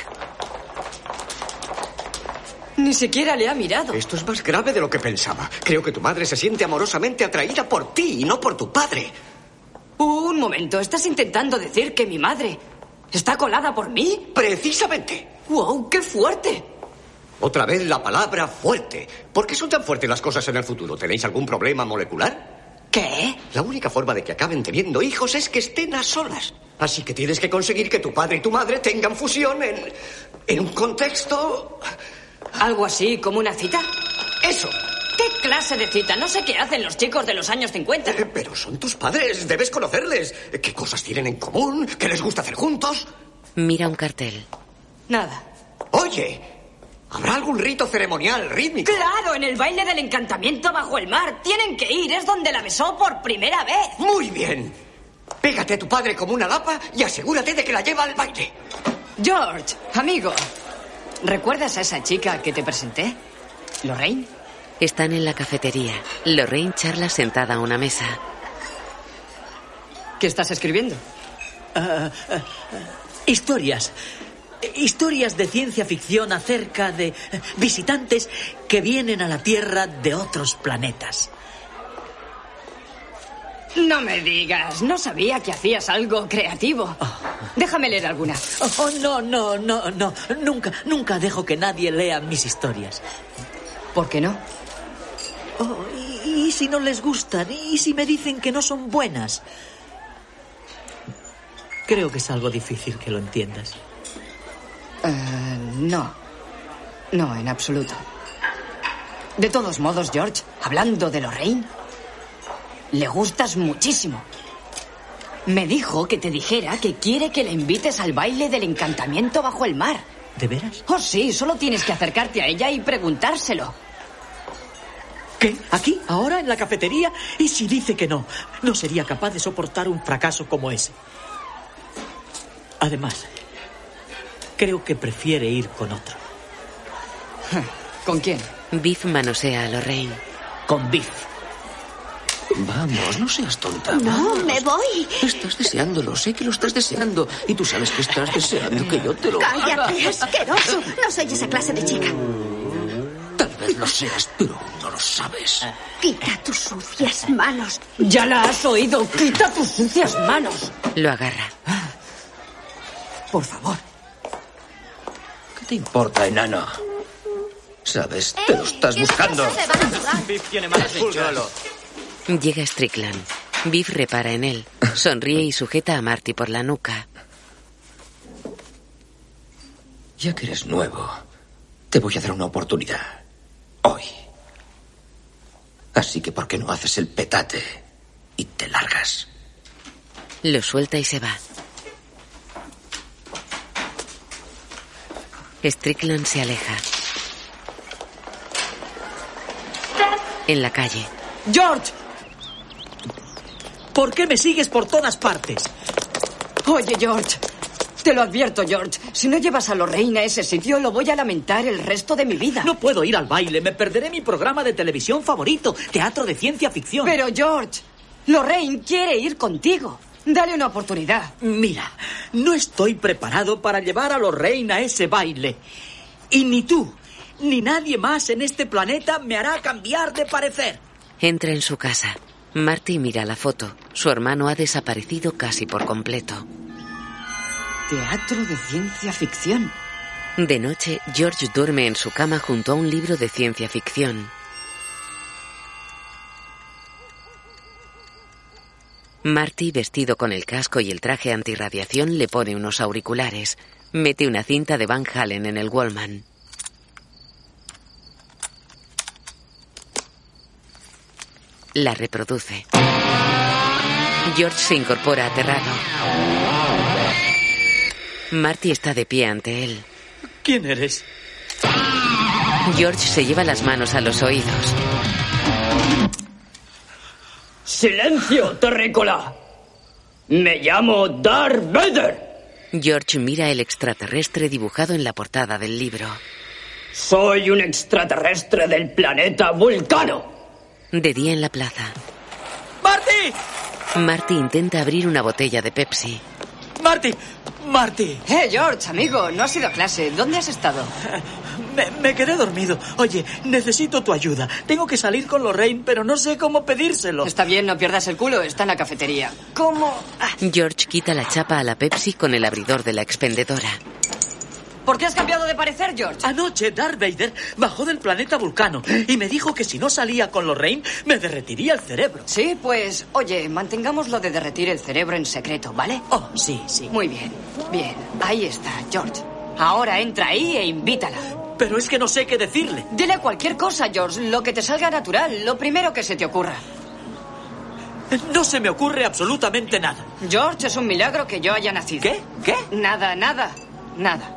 Ni siquiera le ha mirado. Esto es más grave de lo que pensaba. Creo que tu madre se siente amorosamente atraída por ti y no por tu padre. Un momento, ¿estás intentando decir que mi madre está colada por mí? Precisamente. ¡Wow, qué fuerte! Otra vez la palabra fuerte. ¿Por qué son tan fuertes las cosas en el futuro? ¿Tenéis algún problema molecular? ¿Qué? La única forma de que acaben teniendo hijos es que estén a solas. Así que tienes que conseguir que tu padre y tu madre tengan fusión en, en un contexto... ¿Algo así como una cita? Eso. ¿Qué clase de cita? No sé qué hacen los chicos de los años 50. Eh, pero son tus padres, debes conocerles. ¿Qué cosas tienen en común? ¿Qué les gusta hacer juntos? Mira un cartel. Nada. Oye, ¿habrá algún rito ceremonial rítmico? Claro, en el baile del encantamiento bajo el mar. Tienen que ir, es donde la besó por primera vez. Muy bien. Pégate a tu padre como una lapa y asegúrate de que la lleva al baile. George, amigo, ¿recuerdas a esa chica que te presenté? ¿Lorraine? Están en la cafetería. Lorraine charla sentada a una mesa. ¿Qué estás escribiendo? Ah, ah, ah, historias. Historias de ciencia ficción acerca de visitantes que vienen a la Tierra de otros planetas. No me digas, no sabía que hacías algo creativo. Déjame leer alguna. Oh, no, no, no, no. Nunca, nunca dejo que nadie lea mis historias. ¿Por qué no? Oh, y, y si no les gustan? ¿Y si me dicen que no son buenas? Creo que es algo difícil que lo entiendas. Eh, no. No, en absoluto. De todos modos, George, hablando de Lorraine, le gustas muchísimo. Me dijo que te dijera que quiere que le invites al baile del encantamiento bajo el mar. ¿De veras? Oh, sí, solo tienes que acercarte a ella y preguntárselo. ¿Qué? ¿Aquí? ¿Ahora? ¿En la cafetería? ¿Y si dice que no? No sería capaz de soportar un fracaso como ese. Además, creo que prefiere ir con otro. ¿Con quién? Biff manosea a Lorraine. Con Biff. Vamos, no seas tonta. No, vamos. me voy. Estás deseándolo, sé que lo estás deseando. Y tú sabes que estás deseando que yo te lo haga. Cállate, asqueroso. No soy esa clase de chica. Tal vez lo seas, pero no lo sabes. Quita tus sucias manos. Ya la has oído. Quita tus sucias manos. Lo agarra. Por favor. ¿Qué te importa, enano? Sabes, te lo estás buscando. Biff tiene malas pulgas. Llega Strickland. Biff repara en él. Sonríe y sujeta a Marty por la nuca. Ya que eres nuevo, te voy a dar una oportunidad. Hoy. Así que, ¿por qué no haces el petate y te largas? Lo suelta y se va. Strickland se aleja. En la calle. ¡George! ¿Por qué me sigues por todas partes? Oye, George. Te lo advierto, George. Si no llevas a Lorraine a ese sitio, lo voy a lamentar el resto de mi vida. No puedo ir al baile. Me perderé mi programa de televisión favorito, teatro de ciencia ficción. Pero, George, Lorraine quiere ir contigo. Dale una oportunidad. Mira, no estoy preparado para llevar a Lorraine a ese baile. Y ni tú, ni nadie más en este planeta me hará cambiar de parecer. Entra en su casa. Marty mira la foto. Su hermano ha desaparecido casi por completo. Teatro de ciencia ficción. De noche, George duerme en su cama junto a un libro de ciencia ficción. Marty, vestido con el casco y el traje antirradiación, le pone unos auriculares. Mete una cinta de Van Halen en el Wallman. La reproduce. George se incorpora aterrado. Marty está de pie ante él. ¿Quién eres? George se lleva las manos a los oídos. ¡Silencio, terrícola! Me llamo Darth Vader. George mira el extraterrestre dibujado en la portada del libro. Soy un extraterrestre del planeta Vulcano. De día en la plaza. ¡Marty! Marty intenta abrir una botella de Pepsi. ¡Marty! ¡Marty! Eh, George, amigo, no has ido a clase. ¿Dónde has estado? Me, me quedé dormido. Oye, necesito tu ayuda. Tengo que salir con Lorraine, pero no sé cómo pedírselo. Está bien, no pierdas el culo. Está en la cafetería. ¿Cómo? Ah, George quita la chapa a la Pepsi con el abridor de la expendedora. ¿Por qué has cambiado de parecer, George? Anoche Darth Vader bajó del planeta Vulcano y me dijo que si no salía con Lorraine me derretiría el cerebro. Sí, pues, oye, mantengamos lo de derretir el cerebro en secreto, ¿vale? Oh, sí, sí. Muy bien, bien. Ahí está, George. Ahora entra ahí e invítala. Pero es que no sé qué decirle. Dile cualquier cosa, George, lo que te salga natural, lo primero que se te ocurra. No se me ocurre absolutamente nada. George, es un milagro que yo haya nacido. ¿Qué? ¿Qué? Nada, nada, nada.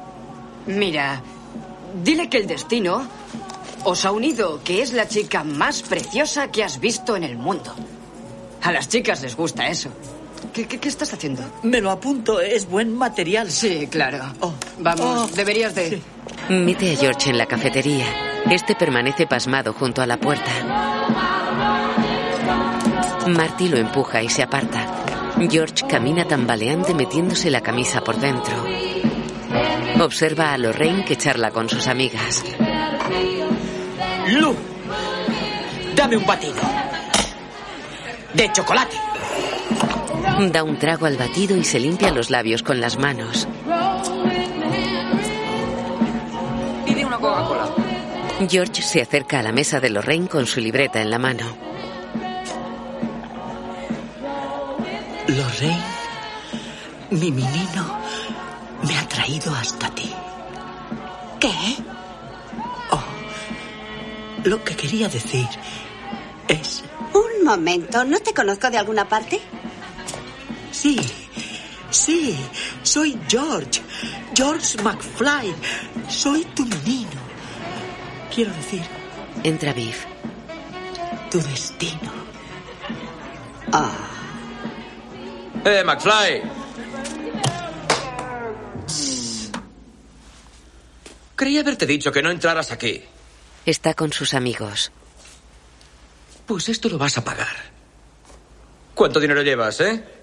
Mira, dile que el destino os ha unido, que es la chica más preciosa que has visto en el mundo. A las chicas les gusta eso. ¿Qué, qué, qué estás haciendo? Me lo apunto, es buen material. Sí, claro. Oh. Vamos, Oh. deberías de... Mete a George en la cafetería. Este permanece pasmado junto a la puerta. Marty lo empuja y se aparta. George camina tambaleante metiéndose la camisa por dentro. Observa a Lorraine que charla con sus amigas. Lu, dame un batido. De chocolate. Da un trago al batido y se limpia los labios con las manos. Pide una Coca-Cola. George se acerca a la mesa de Lorraine con su libreta en la mano. Lorraine, mi menino me ha traído hasta ti. ¿Qué? Oh, lo que quería decir es... Un momento, ¿no te conozco de alguna parte? Sí, sí, soy George. George McFly. Soy tu menino. Quiero decir, Entra Biff. tu destino. Ah, ¡Eh, McFly! Creía haberte dicho que no entraras aquí. Está con sus amigos. Pues esto lo vas a pagar. ¿Cuánto dinero llevas, eh?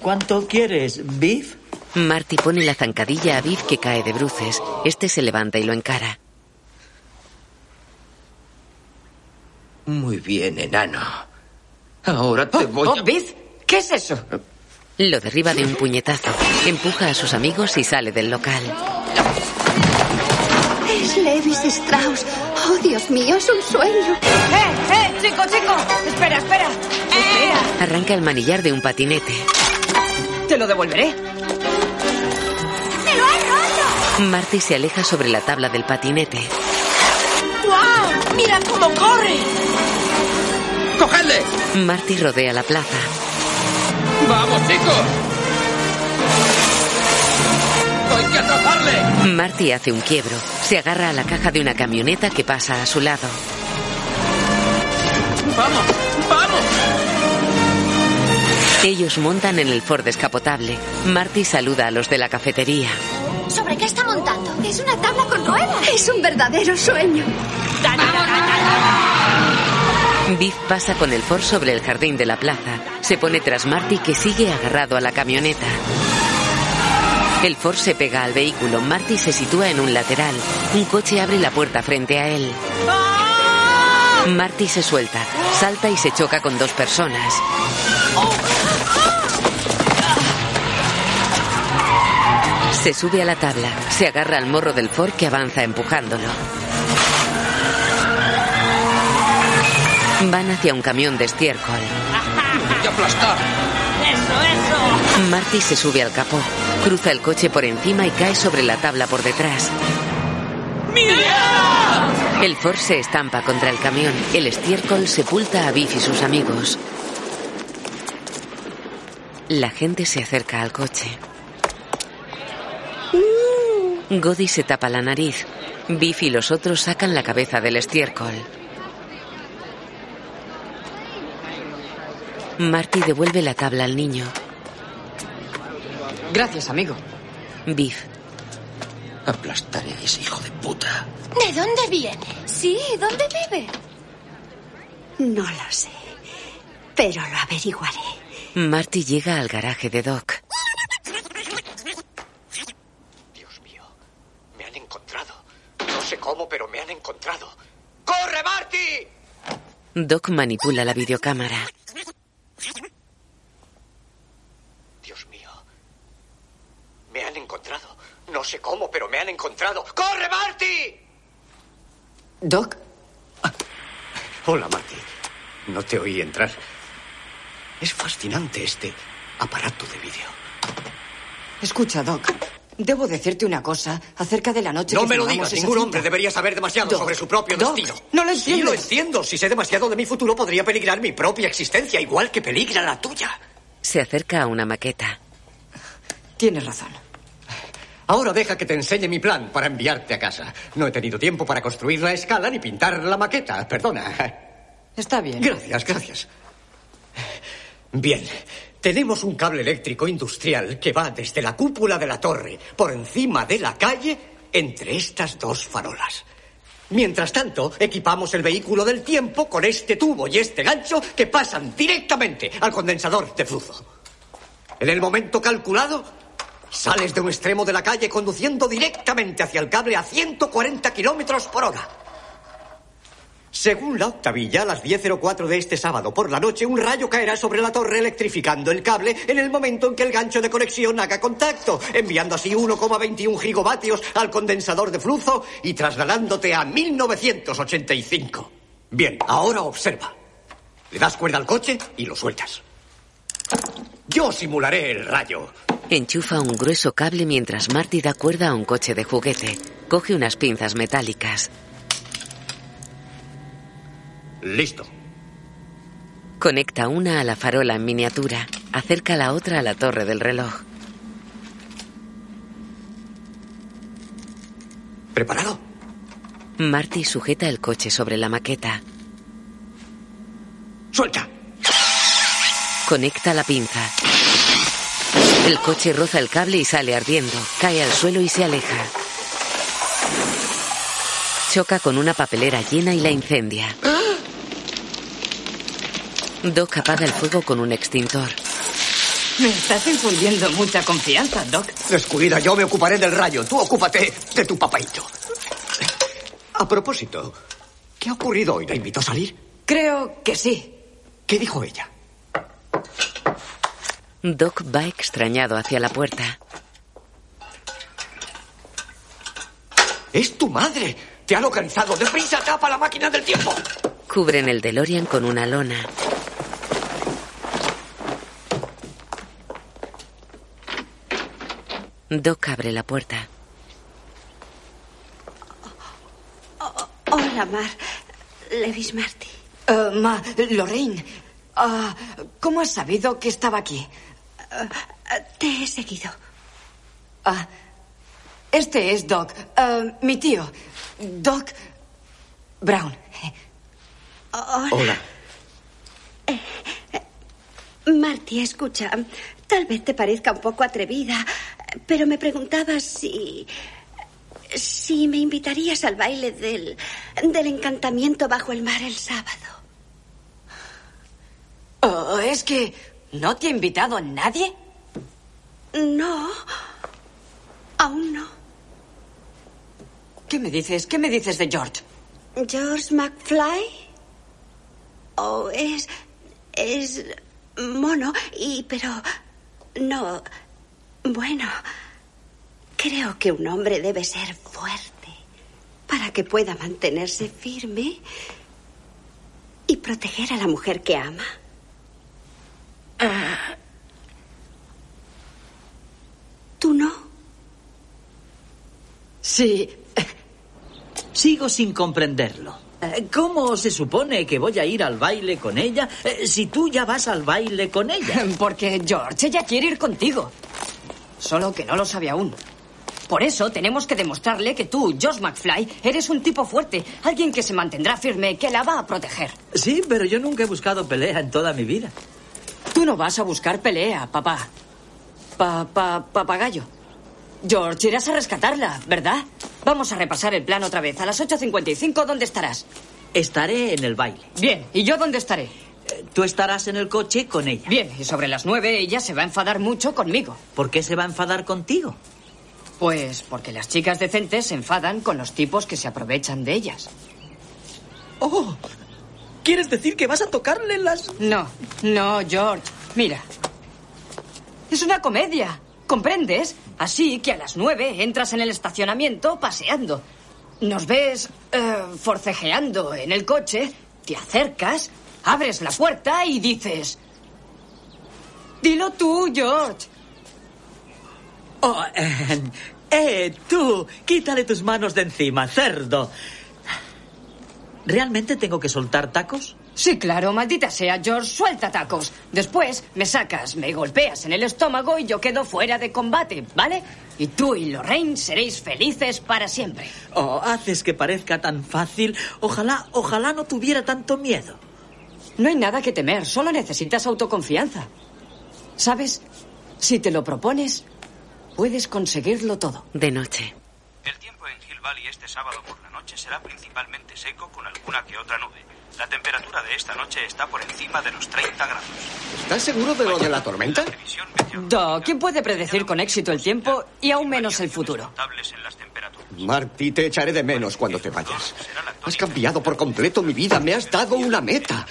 ¿Cuánto quieres, Biff? Marty pone la zancadilla a Biff que cae de bruces. Este se levanta y lo encara. Muy bien, enano. Ahora te voy Oh, a... Biff, ¿qué es eso? Lo derriba de un puñetazo. Empuja a sus amigos y sale del local. es Levis Strauss. Oh, Dios mío, es un sueño. ¡Eh, eh, chico, chico! Espera, espera. Espera. Arranca el manillar de un patinete. Te lo devolveré. ¡Me lo has roto! Marty se aleja sobre la tabla del patinete. ¡Guau! ¡Mira cómo corre! ¡Cogedle! Marty rodea la plaza. ¡Vamos, chicos! ¡Hay que atraparle! Marty hace un quiebro. Se agarra a la caja de una camioneta que pasa a su lado. ¡Vamos! ¡Vamos! Ellos montan en el Ford descapotable. Marty saluda a los de la cafetería. ¿Sobre qué está montando? Es una tabla con ruedas. Es un verdadero sueño. Biff pasa con el Ford sobre el jardín de la plaza. Se pone tras Marty que sigue agarrado a la camioneta. El Ford se pega al vehículo. Marty se sitúa en un lateral. Un coche abre la puerta frente a él. Marty se suelta, salta y se choca con dos personas. Se sube a la tabla, se agarra al morro del Ford que avanza empujándolo. Van hacia un camión de estiércol. ¡Voy a aplastar! ¡Eso, eso! Marty se sube al capó, cruza el coche por encima y cae sobre la tabla por detrás. ¡Mierda! El Ford se estampa contra el camión. El estiércol sepulta a Biff y sus amigos. La gente se acerca al coche. Godi se tapa la nariz. Biff y los otros sacan la cabeza del estiércol. Marty devuelve la tabla al niño. Gracias, amigo. Biff. Aplastaré a ese hijo de puta. ¿De dónde viene? Sí, ¿dónde vive? No lo sé, pero lo averiguaré. Marty llega al garaje de Doc. Me han encontrado. No sé cómo, pero me han encontrado. ¡Corre, Marty! Doc manipula la videocámara. Dios mío. Me han encontrado. No sé cómo, pero me han encontrado. ¡Corre, Marty! Doc. Hola, Marty. No te oí entrar. Es fascinante este aparato de vídeo. Escucha, Doc. Debo decirte una cosa acerca de la noche No que me lo digas. Ningún cinta. hombre debería saber demasiado Doc, sobre su propio Doc, destino. no lo Sí, lo entiendo. Si sé demasiado de mi futuro, podría peligrar mi propia existencia, igual que peligra la tuya. Se acerca a una maqueta. Tienes razón. Ahora deja que te enseñe mi plan para enviarte a casa. No he tenido tiempo para construir la escala ni pintar la maqueta. Perdona. Está bien. Gracias, gracias. Bien. Tenemos un cable eléctrico industrial que va desde la cúpula de la torre, por encima de la calle, entre estas dos farolas. Mientras tanto, equipamos el vehículo del tiempo con este tubo y este gancho que pasan directamente al condensador de flujo. En el momento calculado, sales de un extremo de la calle conduciendo directamente hacia el cable a 140 kilómetros por hora. Según la octavilla, a las 10.04 de este sábado por la noche, un rayo caerá sobre la torre electrificando el cable en el momento en que el gancho de conexión haga contacto, enviando así 1,21 gigavatios al condensador de flujo y trasladándote a 1985. Bien, ahora observa. Le das cuerda al coche y lo sueltas. Yo simularé el rayo. Enchufa un grueso cable mientras Marty da cuerda a un coche de juguete. Coge unas pinzas metálicas. Listo. Conecta una a la farola en miniatura. Acerca la otra a la torre del reloj. ¿Preparado? Marty sujeta el coche sobre la maqueta. ¡Suelta! Conecta la pinza. El coche roza el cable y sale ardiendo. Cae al suelo y se aleja. Choca con una papelera llena y la incendia. Doc apaga el fuego con un extintor. Me estás infundiendo mucha confianza, Doc. Descuida, yo me ocuparé del rayo. Tú ocúpate de tu papaito. A propósito, ¿qué ha ocurrido hoy? ¿La invitó a salir? Creo que sí. ¿Qué dijo ella? Doc va extrañado hacia la puerta. ¡Es tu madre! ¡Te ha localizado! ¡Deprisa, tapa la máquina del tiempo! Cubren el DeLorean con una lona. Doc abre la puerta. Hola, Mar. Levis Marty. Eh, ma, Lorraine, ah, ¿cómo has sabido que estaba aquí? Te he seguido. Ah, este es Doc, eh, mi tío, Doc Brown. Hola. Marty, escucha. Tal vez te parezca un poco atrevida, pero me preguntaba si. si me invitarías al baile del. del encantamiento bajo el mar el sábado. Oh, ¿Es que no te ha invitado nadie? No. Aún no. ¿Qué me dices? ¿Qué me dices de George? ¿George McFly? Oh, es. es. mono, y. pero. no. Bueno. Creo que un hombre debe ser fuerte para que pueda mantenerse firme y proteger a la mujer que ama. ¿Tú no? Sí. Sigo sin comprenderlo. Eh, ¿Cómo se supone que voy a ir al baile con ella eh, si tú ya vas al baile con ella? Porque George, ella quiere ir contigo. Solo que no lo sabe aún. Por eso tenemos que demostrarle que tú, Josh McFly, eres un tipo fuerte, alguien que se mantendrá firme, que la va a proteger. Sí, pero yo nunca he buscado pelea en toda mi vida. Tú no vas a buscar pelea, papá. Pa, pa, papagayo. George, irás a rescatarla, ¿verdad? Vamos a repasar el plan otra vez. A las 8.55, ¿dónde estarás? Estaré en el baile. Bien, ¿y yo dónde estaré? Eh, Tú estarás en el coche con ella. Bien, y sobre las nueve ella se va a enfadar mucho conmigo. ¿Por qué se va a enfadar contigo? Pues porque las chicas decentes se enfadan con los tipos que se aprovechan de ellas. Oh, ¿quieres decir que vas a tocarle las...? No, no, George. Mira. Es una comedia. ¿Comprendes? Así que a las nueve entras en el estacionamiento paseando. Nos ves eh, forcejeando en el coche, te acercas, abres la puerta y dices... Dilo tú, George. Oh, eh, eh, tú, quítale tus manos de encima, cerdo. ¿Realmente tengo que soltar tacos? Sí, claro, maldita sea, George, suelta tacos. Después me sacas, me golpeas en el estómago y yo quedo fuera de combate, ¿vale? Y tú y Lorraine seréis felices para siempre. Oh, haces que parezca tan fácil. Ojalá, ojalá no tuviera tanto miedo. No hay nada que temer, solo necesitas autoconfianza. ¿Sabes? Si te lo propones, puedes conseguirlo todo. De noche. El tiempo en Valley este sábado por la noche será principalmente seco con alguna que otra nube. La temperatura de esta noche está por encima de los 30 grados. ¿Estás seguro de lo de la tormenta? Doc, ¿quién puede predecir con éxito el tiempo y aún menos el futuro? Marty, te echaré de menos cuando te vayas. Has cambiado por completo mi vida, me has dado una meta.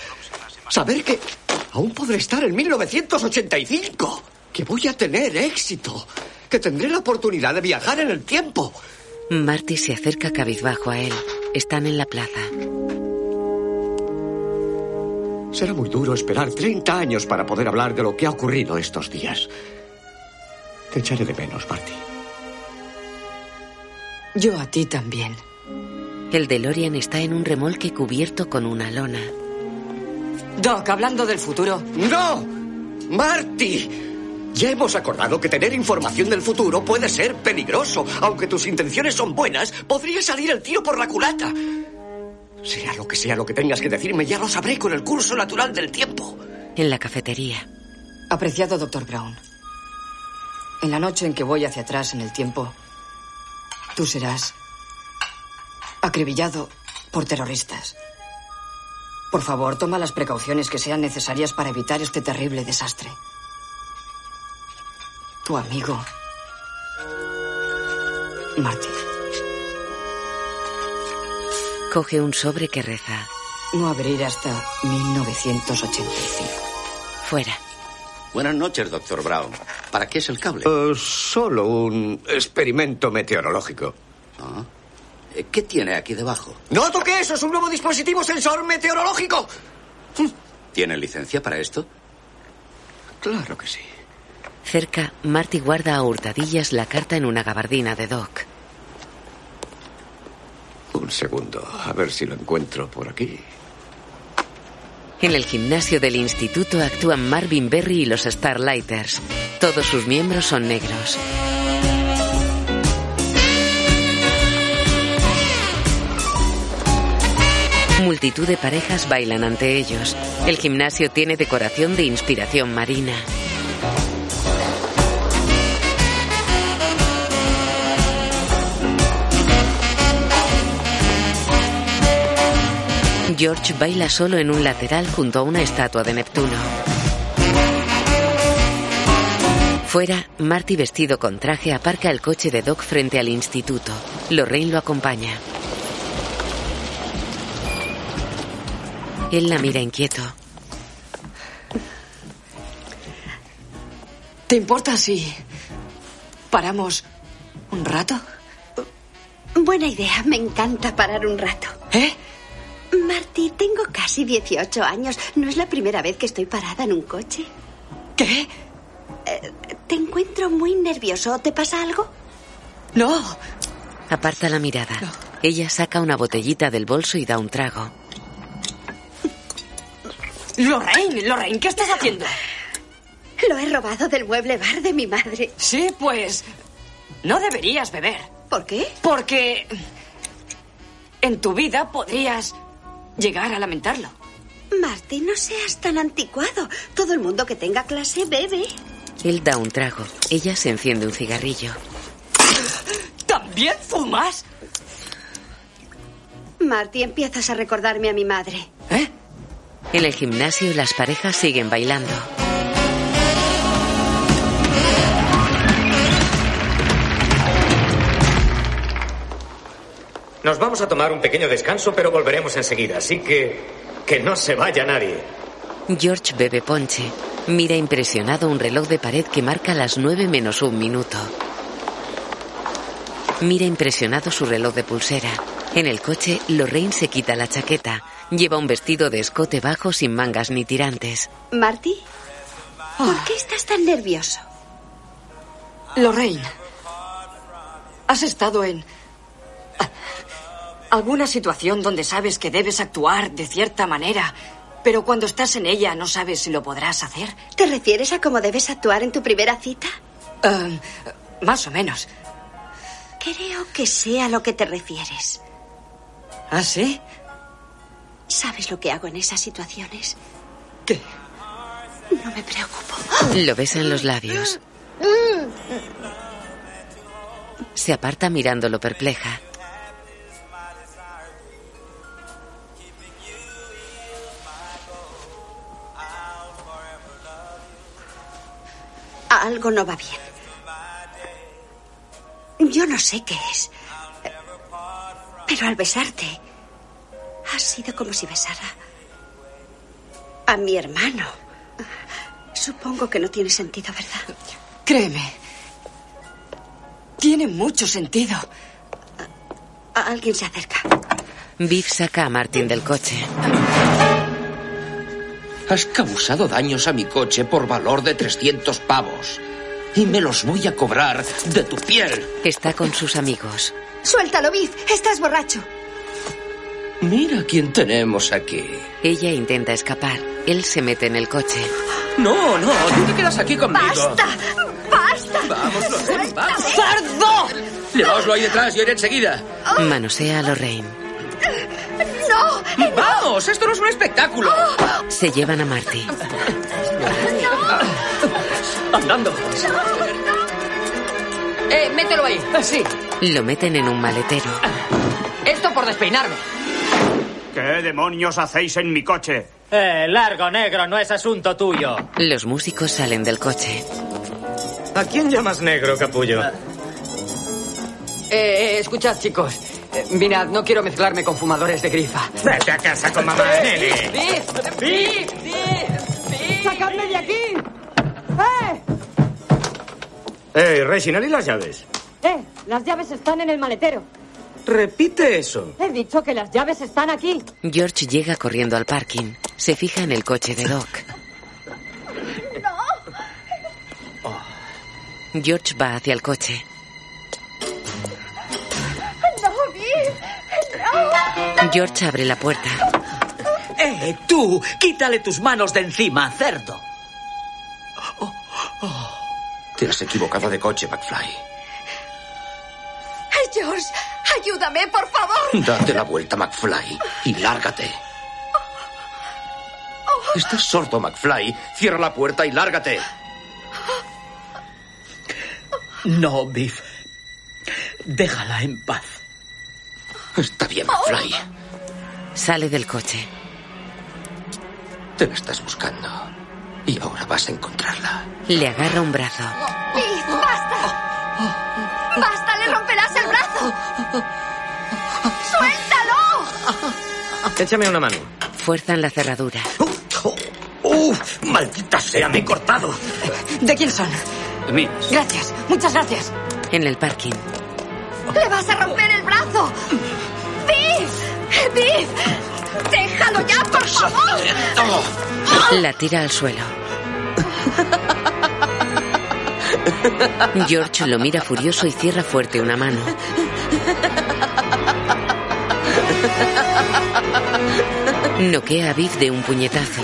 Saber que aún podré estar en 1985, que voy a tener éxito, que tendré la oportunidad de viajar en el tiempo. Marty se acerca cabizbajo a él. Están en la plaza. Será muy duro esperar 30 años para poder hablar de lo que ha ocurrido estos días. Te echaré de menos, Marty. Yo a ti también. El DeLorean está en un remolque cubierto con una lona. Doc, hablando del futuro. ¡No! ¡Marty! Ya hemos acordado que tener información del futuro puede ser peligroso. Aunque tus intenciones son buenas, podría salir el tiro por la culata. Sea lo que sea lo que tengas que decirme, ya lo sabré con el curso natural del tiempo. En la cafetería. Apreciado doctor Brown. En la noche en que voy hacia atrás en el tiempo, tú serás acribillado por terroristas. Por favor, toma las precauciones que sean necesarias para evitar este terrible desastre. Tu amigo, Marty. Coge un sobre que reza. No abrir hasta 1985. Fuera. Buenas noches, doctor Brown. ¿Para qué es el cable? Eh, solo un experimento meteorológico. Ah. Eh, ¿Qué tiene aquí debajo? ¡No toque eso! ¡Es un nuevo dispositivo sensor meteorológico! ¿Tiene licencia para esto? Claro que sí. Cerca, Marty guarda a hurtadillas la carta en una gabardina de Doc. Un segundo, a ver si lo encuentro por aquí. En el gimnasio del instituto actúan Marvin Berry y los Starlighters. Todos sus miembros son negros. Multitud de parejas bailan ante ellos. El gimnasio tiene decoración de inspiración marina. George baila solo en un lateral junto a una estatua de Neptuno. Fuera, Marty vestido con traje aparca el coche de Doc frente al instituto. Lorraine lo acompaña. Él la mira inquieto. ¿Te importa si paramos un rato? Buena idea, me encanta parar un rato. ¿Eh? Marty, tengo casi 18 años. ¿No es la primera vez que estoy parada en un coche? ¿Qué? Eh, te encuentro muy nervioso. ¿Te pasa algo? No. Aparta la mirada. Ella saca una botellita del bolso y da un trago. Lorraine, Lorraine, ¿qué estás haciendo? Lo he robado del mueble bar de mi madre. Sí, pues no deberías beber. ¿Por qué? Porque en tu vida podrías llegar a lamentarlo. Marty, no seas tan anticuado. Todo el mundo que tenga clase bebe. Él da un trago. Ella se enciende un cigarrillo. ¿También fumas? Marty, empiezas a recordarme a mi madre. En el gimnasio las parejas siguen bailando. Nos vamos a tomar un pequeño descanso, pero volveremos enseguida, así que que no se vaya nadie. George bebe ponche. Mira impresionado un reloj de pared que marca las nueve menos un minuto. Mira impresionado su reloj de pulsera. En el coche, Lorraine se quita la chaqueta. Lleva un vestido de escote bajo sin mangas ni tirantes. Marty, ¿por qué estás tan nervioso? Lorraine, ¿has estado en alguna situación donde sabes que debes actuar de cierta manera, pero cuando estás en ella no sabes si lo podrás hacer? ¿Te refieres a cómo debes actuar en tu primera cita? Eh, más o menos. Creo que sé a lo que te refieres. ¿Ah, sí? ¿Sabes lo que hago en esas situaciones? ¿Qué? No me preocupo. Lo besan los labios. Se aparta mirándolo perpleja. Algo no va bien. Yo no sé qué es. Pero al besarte, ha sido como si besara a mi hermano. Supongo que no tiene sentido, ¿verdad? Créeme. Tiene mucho sentido. A- Alguien se acerca. Viv saca a Martin del coche. Has causado daños a mi coche por valor de 300 pavos. Y me los voy a cobrar de tu piel. Está con sus amigos. Suéltalo, Viv. Estás borracho. Mira quién tenemos aquí. Ella intenta escapar. Él se mete en el coche. No, no, tú te quedas aquí conmigo. ¡Basta! ¡Basta! Vamos, Lorraine, vamos. Llevaoslo ahí detrás, yo iré enseguida. Manosea a Lorraine. ¡No! ¡Vamos! ¡Esto no es un espectáculo! Se llevan a Marty. Andando. Eh, mételo ahí. Sí. Lo meten en un maletero. Esto por despeinarme. ¿Qué demonios hacéis en mi coche? Eh, largo, negro, no es asunto tuyo. Los músicos salen del coche. ¿A quién llamas negro, capullo? Eh, eh, escuchad, chicos. Eh, mirad, no quiero mezclarme con fumadores de grifa. Vete a casa con mamá, nene. ¡Viv! ¡Viv! ¡Sacadme de aquí! ¡Eh! Eh, Reginald, ¿y las llaves? ¡Eh! Las llaves están en el maletero. Repite eso. He dicho que las llaves están aquí. George llega corriendo al parking. Se fija en el coche de Doc. George va hacia el coche. George abre la puerta. ¡Eh, tú! ¡Quítale tus manos de encima, cerdo! Te has equivocado de coche, McFly. George, ayúdame, por favor. Date la vuelta, McFly, y lárgate. ¿Estás sordo, McFly? Cierra la puerta y lárgate. No, Biff. Déjala en paz. Está bien, McFly. Sale del coche. Te la estás buscando. Y ahora vas a encontrarla. Le agarra un brazo. Viv, basta. Basta, le romperás el brazo. ¡Suéltalo! Échame una mano. Fuerzan la cerradura. ¡Uh! ¡Maldita sea, me he cortado! ¿De quién son? Míos. Gracias, muchas gracias. En el parking. ¡Le vas a romper el brazo! ¡Viv! ¡Viv! ¡Déjalo ya, por favor! La tira al suelo. George lo mira furioso y cierra fuerte una mano. Noquea a Viv de un puñetazo.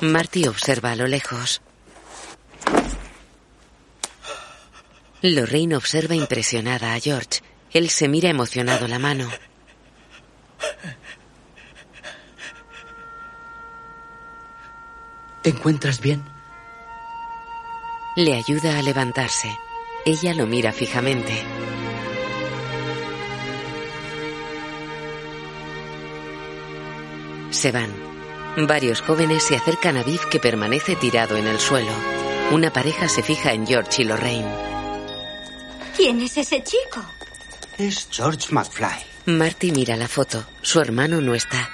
Marty observa a lo lejos. Lorraine observa impresionada a George. Él se mira emocionado la mano. ¿Te encuentras bien? Le ayuda a levantarse. Ella lo mira fijamente. Se van. Varios jóvenes se acercan a Viv que permanece tirado en el suelo. Una pareja se fija en George y Lorraine. ¿Quién es ese chico? Es George McFly. Marty mira la foto. Su hermano no está.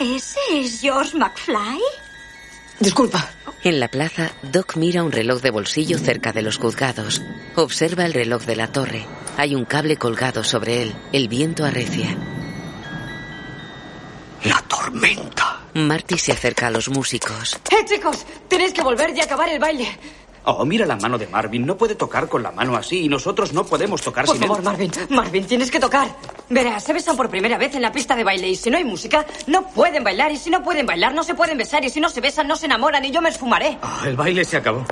¿Ese es George McFly? Disculpa. En la plaza, Doc mira un reloj de bolsillo cerca de los juzgados. Observa el reloj de la torre. Hay un cable colgado sobre él. El viento arrecia. La tormenta. Marty se acerca a los músicos. ¡Eh, chicos! Tenéis que volver y acabar el baile. Oh, mira la mano de Marvin. No puede tocar con la mano así y nosotros no podemos tocar Por sin favor, él. Marvin. Marvin, tienes que tocar. Verás, se besan por primera vez en la pista de baile y si no hay música, no pueden bailar y si no pueden bailar, no se pueden besar y si no se besan, no se enamoran y yo me esfumaré. Ah, el baile se acabó.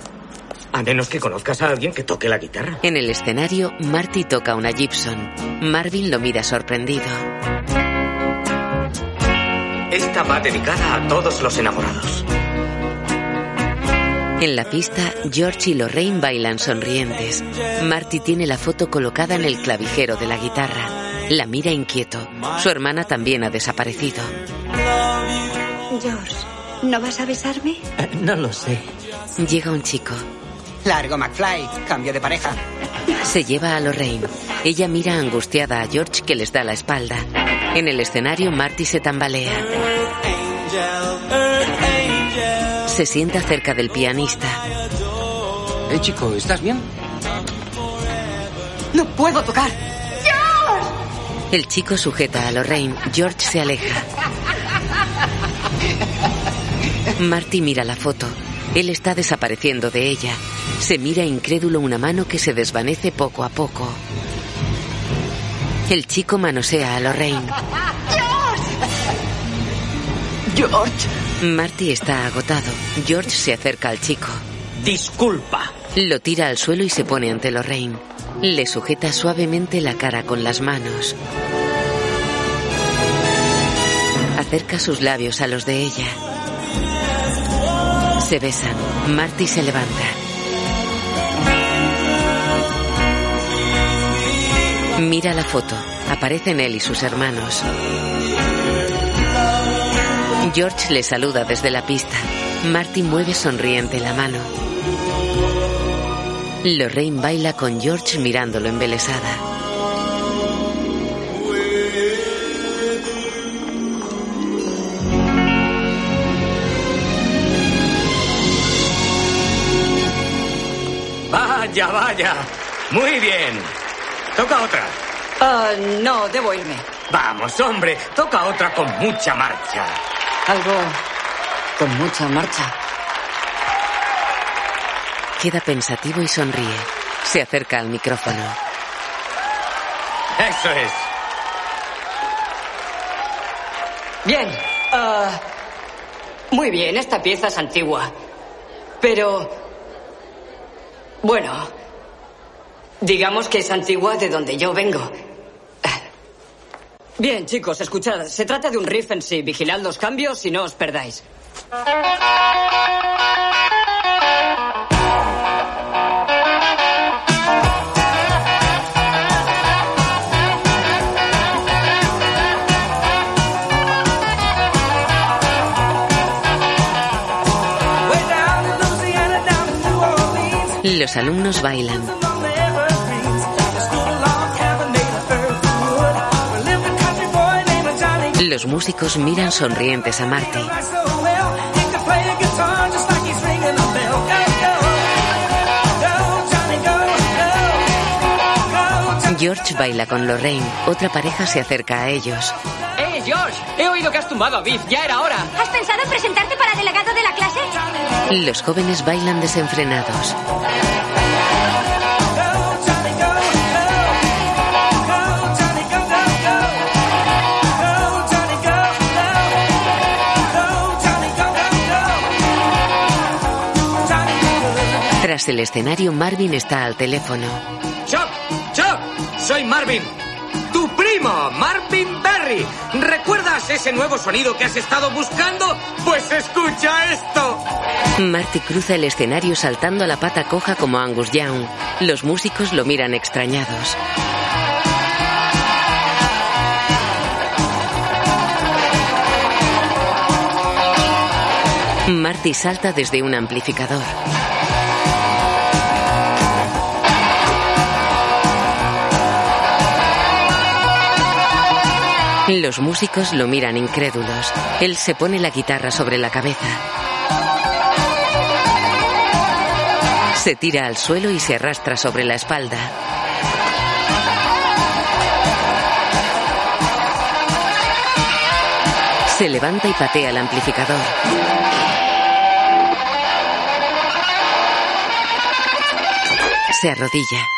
A menos que conozcas a alguien que toque la guitarra. En el escenario, Marty toca una Gibson. Marvin lo mira sorprendido. Esta va dedicada a todos los enamorados. En la pista, George y Lorraine bailan sonrientes. Marty tiene la foto colocada en el clavijero de la guitarra. La mira inquieto. Su hermana también ha desaparecido. George, ¿no vas a besarme? Eh, no lo sé. Llega un chico. Largo, McFly. Cambio de pareja. Se lleva a Lorraine. Ella mira angustiada a George que les da la espalda. En el escenario, Marty se tambalea. Se sienta cerca del pianista. Eh, chico, ¿estás bien? No puedo tocar. El chico sujeta a Lorraine. George se aleja. Marty mira la foto. Él está desapareciendo de ella. Se mira incrédulo una mano que se desvanece poco a poco. El chico manosea a Lorraine. George. Marty está agotado. George se acerca al chico. Disculpa. Lo tira al suelo y se pone ante Lorraine. Le sujeta suavemente la cara con las manos. Acerca sus labios a los de ella. Se besan. Marty se levanta. Mira la foto. Aparecen él y sus hermanos. George le saluda desde la pista. Marty mueve sonriente la mano. Lorraine baila con George mirándolo embelesada. Vaya, vaya. Muy bien. Toca otra. Ah, no, debo irme. Vamos, hombre. Toca otra con mucha marcha. Algo con mucha marcha. Queda pensativo y sonríe. Se acerca al micrófono. Eso es. Bien. ah, muy bien, esta pieza es antigua. Pero... Bueno, digamos que es antigua de donde yo vengo. Bien, chicos, escuchad. Se trata de un riff en sí. Vigilad los cambios y no os perdáis. Los alumnos bailan. Los músicos miran sonrientes a Marty. George baila con Lorraine. Otra pareja se acerca a ellos. ¡Eh, George! He oído que has tumbado a Biff. Ya era hora. ¿Has pensado en presentarte para delegado de la clase? Los jóvenes bailan desenfrenados. Tras el escenario, Marvin está al teléfono. ¡Chuck! ¡Chuck! Soy Marvin. Tu primo, Marvin Berry. ¿recuerdas ese nuevo sonido que has estado buscando? Pues escucha esto. Marty cruza el escenario saltando a la pata coja como Angus Young. Los músicos lo miran extrañados. Marty salta desde un amplificador. Los músicos lo miran incrédulos. Él se pone la guitarra sobre la cabeza. Se tira al suelo y se arrastra sobre la espalda. Se levanta y patea el amplificador. Se arrodilla.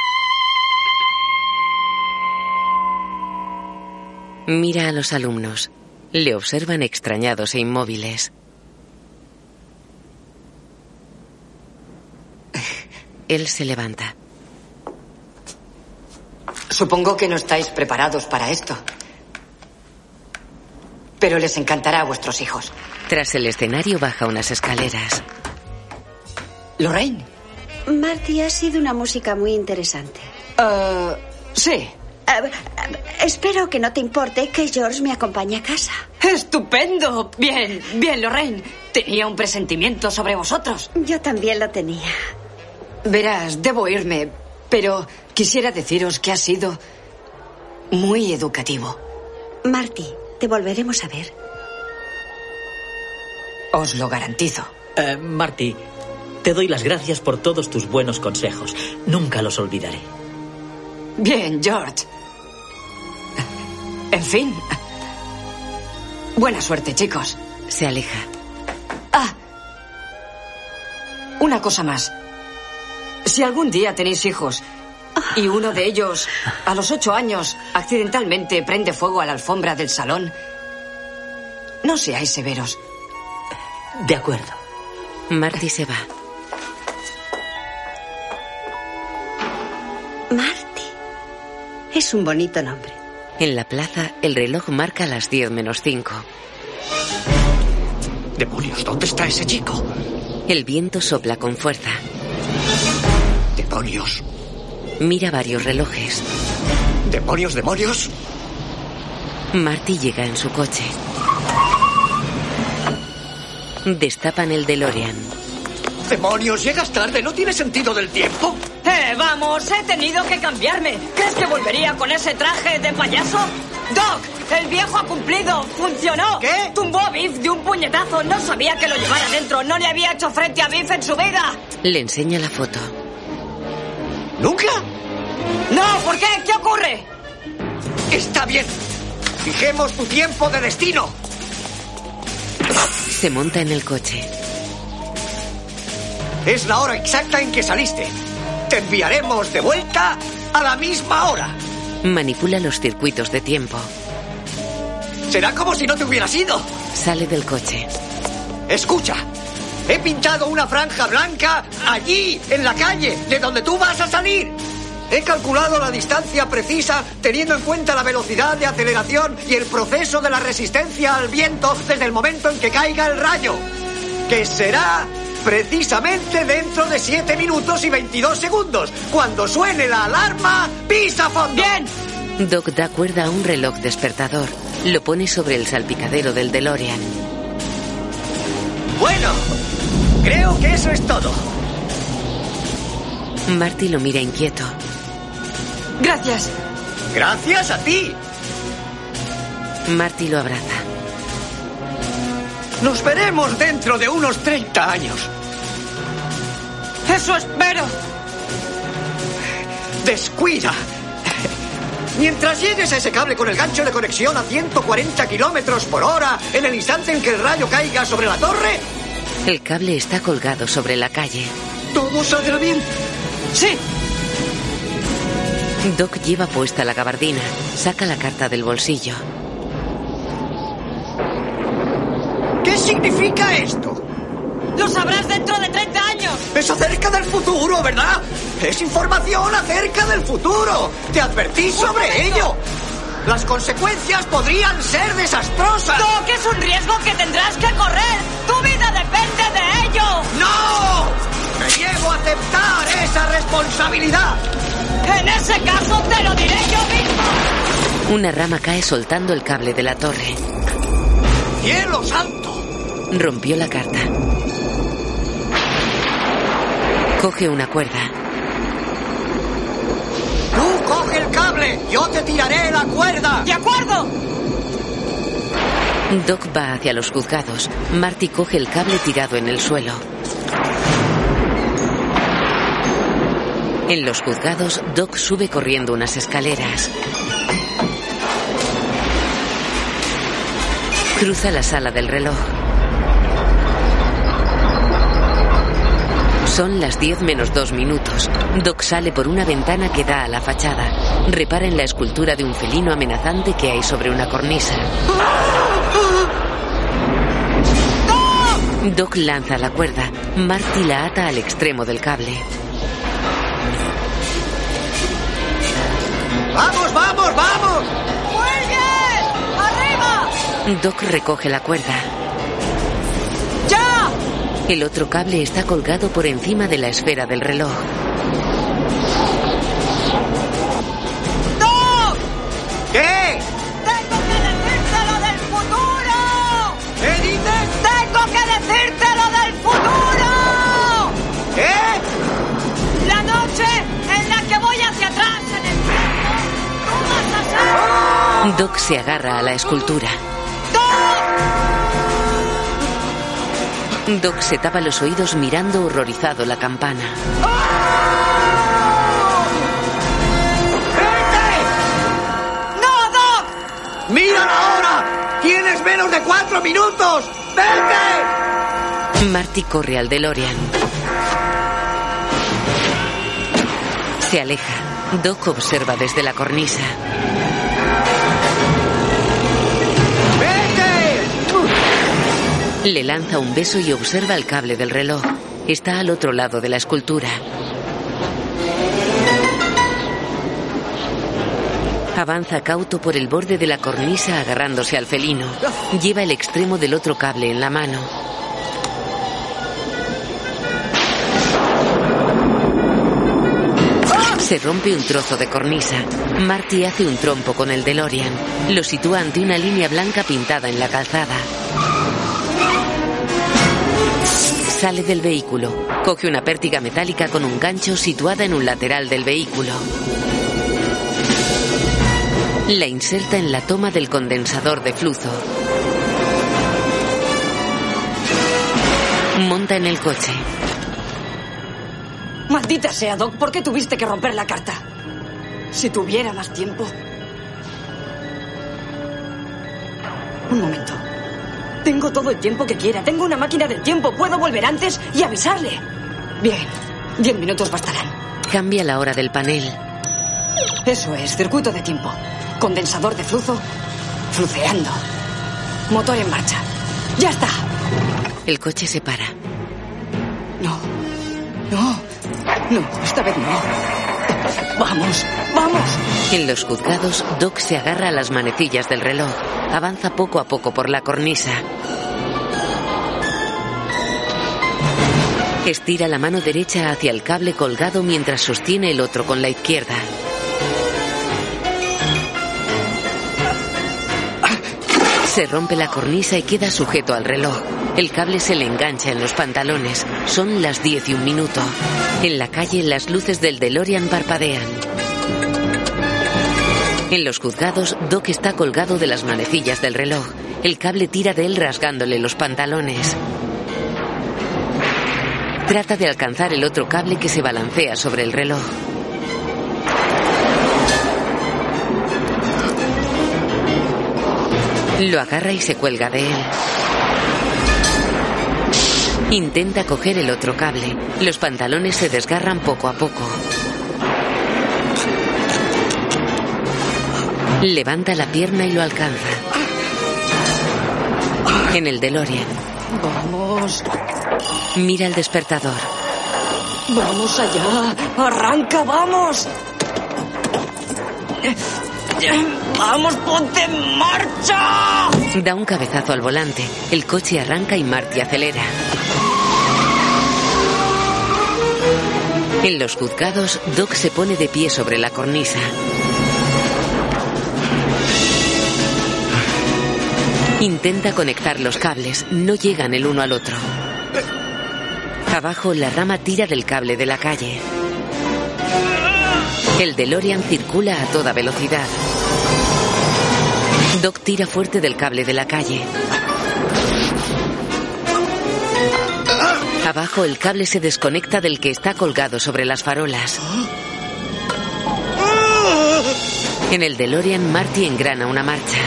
Mira a los alumnos. Le observan extrañados e inmóviles. Él se levanta. Supongo que no estáis preparados para esto. Pero les encantará a vuestros hijos. Tras el escenario baja unas escaleras. Lorraine. Marty, ha sido una música muy interesante. Uh, sí. Uh, uh, espero que no te importe que George me acompañe a casa. ¡Estupendo! Bien, bien, Lorraine. Tenía un presentimiento sobre vosotros. Yo también lo tenía. Verás, debo irme, pero quisiera deciros que ha sido muy educativo. Marty, te volveremos a ver. Os lo garantizo. Uh, Marty, te doy las gracias por todos tus buenos consejos. Nunca los olvidaré. Bien, George. En fin. Buena suerte, chicos. Se aleja. Ah. Una cosa más. Si algún día tenéis hijos y uno de ellos, a los ocho años, accidentalmente prende fuego a la alfombra del salón, no seáis severos. De acuerdo. Marty se va. Marty. Es un bonito nombre. En la plaza, el reloj marca las 10 menos 5. Demonios, ¿dónde está ese chico? El viento sopla con fuerza. Demonios. Mira varios relojes. Demonios, demonios. Marty llega en su coche. Destapan el DeLorean. Demonios, llegas tarde, ¿no tiene sentido del tiempo? ¡Eh, vamos! He tenido que cambiarme. ¿Crees que volvería con ese traje de payaso? ¡Doc! ¡El viejo ha cumplido! ¡Funcionó! ¿Qué? Tumbó a Biff de un puñetazo. No sabía que lo llevara dentro. No le había hecho frente a Biff en su vida. Le enseña la foto. ¿Nunca? ¡No! ¿Por qué? ¿Qué ocurre? Está bien. Fijemos tu tiempo de destino. Se monta en el coche. Es la hora exacta en que saliste. Te enviaremos de vuelta a la misma hora. Manipula los circuitos de tiempo. Será como si no te hubieras ido. Sale del coche. Escucha. He pintado una franja blanca allí, en la calle, de donde tú vas a salir. He calculado la distancia precisa teniendo en cuenta la velocidad de aceleración y el proceso de la resistencia al viento desde el momento en que caiga el rayo. Que será precisamente dentro de 7 minutos y 22 segundos. Cuando suene la alarma, pisa fondo. ¡Bien! Doc da cuerda a un reloj despertador. Lo pone sobre el salpicadero del DeLorean. Bueno, creo que eso es todo. Marty lo mira inquieto. Gracias. Gracias a ti. Marty lo abraza. Nos veremos dentro de unos 30 años. Eso espero. Descuida. Mientras llegues a ese cable con el gancho de conexión a 140 kilómetros por hora, en el instante en que el rayo caiga sobre la torre, El cable está colgado sobre la calle. todo saldrá bien. Sí. Doc lleva puesta la gabardina. Saca la carta del bolsillo. Significa esto? Lo sabrás dentro de 30 años. Es acerca del futuro, ¿verdad? Es información acerca del futuro. Te advertí sobre ello. Las consecuencias podrían ser desastrosas. Doc, es un riesgo que tendrás que correr. Tu vida depende de ello. ¡No! Me niego a aceptar esa responsabilidad. En ese caso te lo diré yo mismo. Una rama cae soltando el cable de la torre. ¡Cielo santo! Rompió la carta. Coge una cuerda. Tú coge el cable, yo te tiraré la cuerda. ¡De acuerdo! Doc va hacia los juzgados. Marty coge el cable tirado en el suelo. En los juzgados, Doc sube corriendo unas escaleras. Cruza la sala del reloj. Son las 10 menos dos minutos. Doc sale por una ventana que da a la fachada. Repara en la escultura de un felino amenazante que hay sobre una cornisa. Doc lanza la cuerda. Marty la ata al extremo del cable. ¡Vamos, vamos, vamos! ¡Arriba! Doc recoge la cuerda. El otro cable está colgado por encima de la esfera del reloj. ¡Doc! ¿Qué? ¡Tengo que decirte lo del futuro! ¿Qué dices? ¡Tengo que decirte lo del futuro! ¿Qué? La noche en la que voy hacia atrás en el tiempo, tú vas a ser... Doc se agarra a la escultura. Doc se tapa los oídos mirando horrorizado la campana. ¡No, Doc! ¡Mira la hora! ¡Tienes menos de cuatro minutos! ¡Vete! Marty corre al DeLorean. Se aleja. Doc observa desde la cornisa. Le lanza un beso y observa el cable del reloj. Está al otro lado de la escultura. Avanza cauto por el borde de la cornisa agarrándose al felino. Lleva el extremo del otro cable en la mano. Se rompe un trozo de cornisa. Marty hace un trompo con el DeLorean. Lo sitúa ante una línea blanca pintada en la calzada. Sale del vehículo. Coge una pértiga metálica con un gancho situada en un lateral del vehículo. La inserta en la toma del condensador de flujo. Monta en el coche. Maldita sea, Doc, ¿por qué tuviste que romper la carta? Si tuviera más tiempo. Un momento. Tengo todo el tiempo que quiera. Tengo una máquina del tiempo. Puedo volver antes y avisarle. Bien. Diez minutos bastarán. Cambia la hora del panel. Eso es, circuito de tiempo. Condensador de flujo. Fluceando. Motor en marcha. ¡Ya está! El coche se para. No. No. No, esta vez no. Vamos, vamos. En los juzgados, Doc se agarra a las manecillas del reloj. Avanza poco a poco por la cornisa. Estira la mano derecha hacia el cable colgado mientras sostiene el otro con la izquierda. Se rompe la cornisa y queda sujeto al reloj. El cable se le engancha en los pantalones. Son las 10 y un minuto. En la calle las luces del DeLorean parpadean. En los juzgados, Doc está colgado de las manecillas del reloj. El cable tira de él rasgándole los pantalones. Trata de alcanzar el otro cable que se balancea sobre el reloj. Lo agarra y se cuelga de él. Intenta coger el otro cable. Los pantalones se desgarran poco a poco. Levanta la pierna y lo alcanza. En el DeLorean. Vamos. Mira el despertador. Vamos allá. Arranca, vamos. ¡Vamos, ponte en marcha! Da un cabezazo al volante. El coche arranca y Marty acelera. En los juzgados, Doc se pone de pie sobre la cornisa. Intenta conectar los cables. No llegan el uno al otro. Abajo, la rama tira del cable de la calle. El DeLorean circula a toda velocidad. Doc tira fuerte del cable de la calle. Abajo el cable se desconecta del que está colgado sobre las farolas. En el DeLorean, Marty engrana una marcha.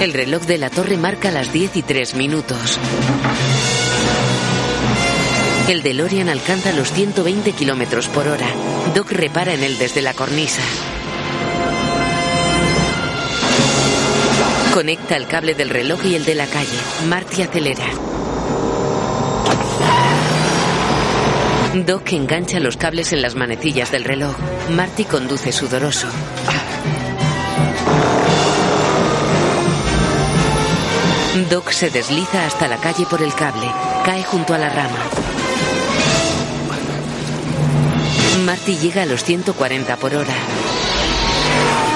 El reloj de la torre marca las 10 y 3 minutos. El DeLorean alcanza los 120 kilómetros por hora. Doc repara en él desde la cornisa. Conecta el cable del reloj y el de la calle. Marty acelera. Doc engancha los cables en las manecillas del reloj. Marty conduce sudoroso. Doc se desliza hasta la calle por el cable. Cae junto a la rama. Marty llega a los 140 por hora.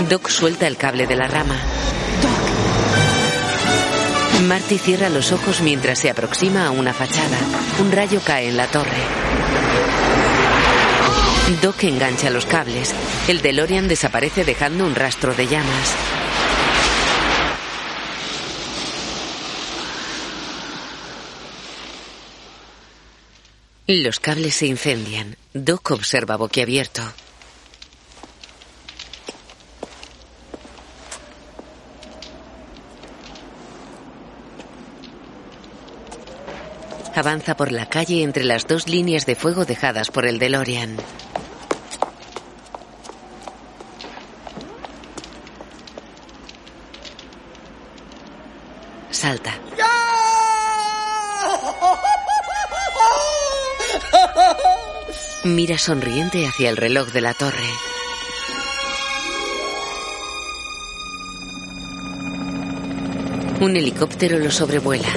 Doc suelta el cable de la rama. Marty cierra los ojos mientras se aproxima a una fachada. Un rayo cae en la torre. Doc engancha los cables. El DeLorean desaparece dejando un rastro de llamas. Los cables se incendian. Doc observa boquiabierto. Avanza por la calle entre las dos líneas de fuego dejadas por el DeLorean. Salta. Mira sonriente hacia el reloj de la torre. Un helicóptero lo sobrevuela.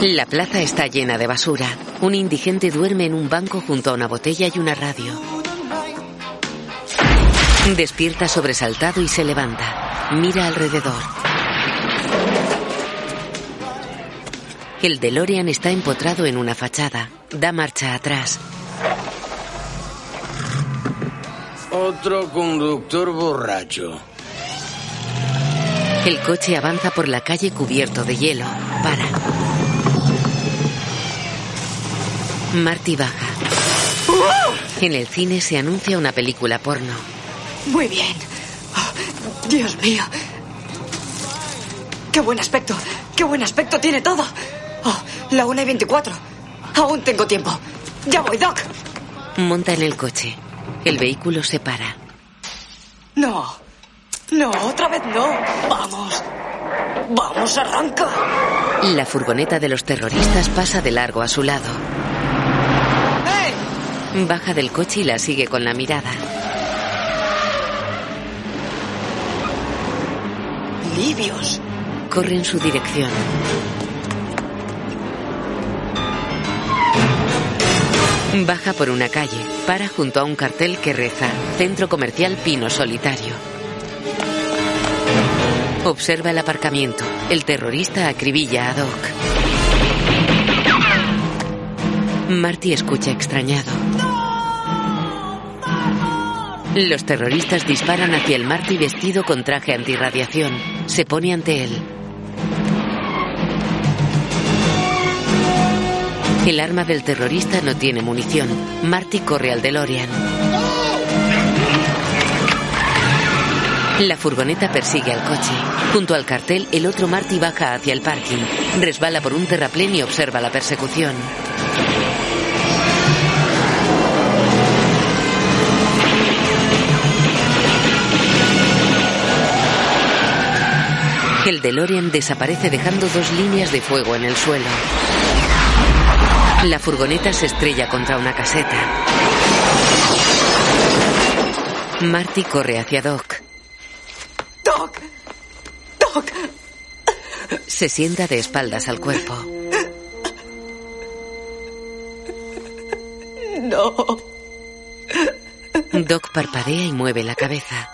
La plaza está llena de basura. Un indigente duerme en un banco junto a una botella y una radio. Despierta sobresaltado y se levanta. Mira alrededor. El DeLorean está empotrado en una fachada. Da marcha atrás. Otro conductor borracho. El coche avanza por la calle cubierto de hielo. Para. Marty baja. En el cine se anuncia una película porno. Muy bien. Oh, Dios mío. Qué buen aspecto. Qué buen aspecto tiene todo. La 1 y 24. Aún tengo tiempo. Ya voy, Doc. Monta en el coche. El vehículo se para. No. No, otra vez no. Vamos. Vamos, arranca. La furgoneta de los terroristas pasa de largo a su lado. Baja del coche y la sigue con la mirada. Libios. Corre en su dirección. Baja por una calle, para junto a un cartel que reza Centro Comercial Pino Solitario. Observa el aparcamiento. El terrorista acribilla a Doc. Marty escucha extrañado. Los terroristas disparan hacia el Marty vestido con traje antirradiación. Se pone ante él. El arma del terrorista no tiene munición. Marty corre al DeLorean. La furgoneta persigue al coche. Junto al cartel, el otro Marty baja hacia el parking. Resbala por un terraplén y observa la persecución. El DeLorean desaparece dejando dos líneas de fuego en el suelo. La furgoneta se estrella contra una caseta. Marty corre hacia Doc. Doc. Doc. Se sienta de espaldas al cuerpo. No. Doc parpadea y mueve la cabeza.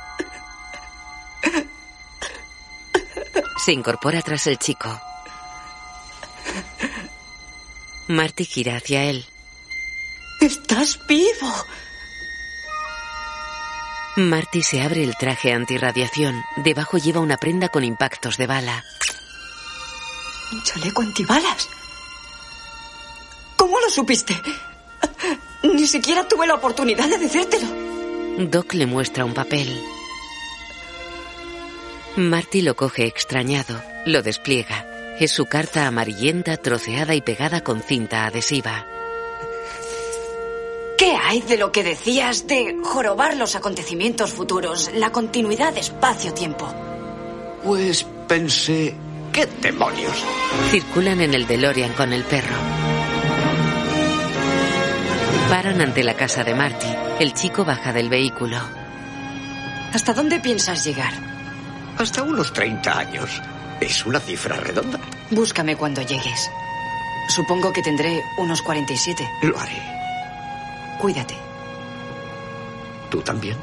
Se incorpora tras el chico. Marty gira hacia él. Estás vivo. Marty se abre el traje antirradiación. Debajo lleva una prenda con impactos de bala. Un chaleco antibalas. ¿Cómo lo supiste? Ni siquiera tuve la oportunidad de decírtelo. Doc le muestra un papel. Marty lo coge extrañado, lo despliega. Es su carta amarillenta, troceada y pegada con cinta adhesiva. ¿Qué hay de lo que decías de jorobar los acontecimientos futuros, la continuidad espacio-tiempo? Pues pensé, ¿qué demonios? Circulan en el DeLorean con el perro. Paran ante la casa de Marty. El chico baja del vehículo. ¿Hasta dónde piensas llegar? Hasta unos 30 años. Es una cifra redonda. Búscame cuando llegues. Supongo que tendré unos 47. Lo haré. Cuídate. ¿Tú también?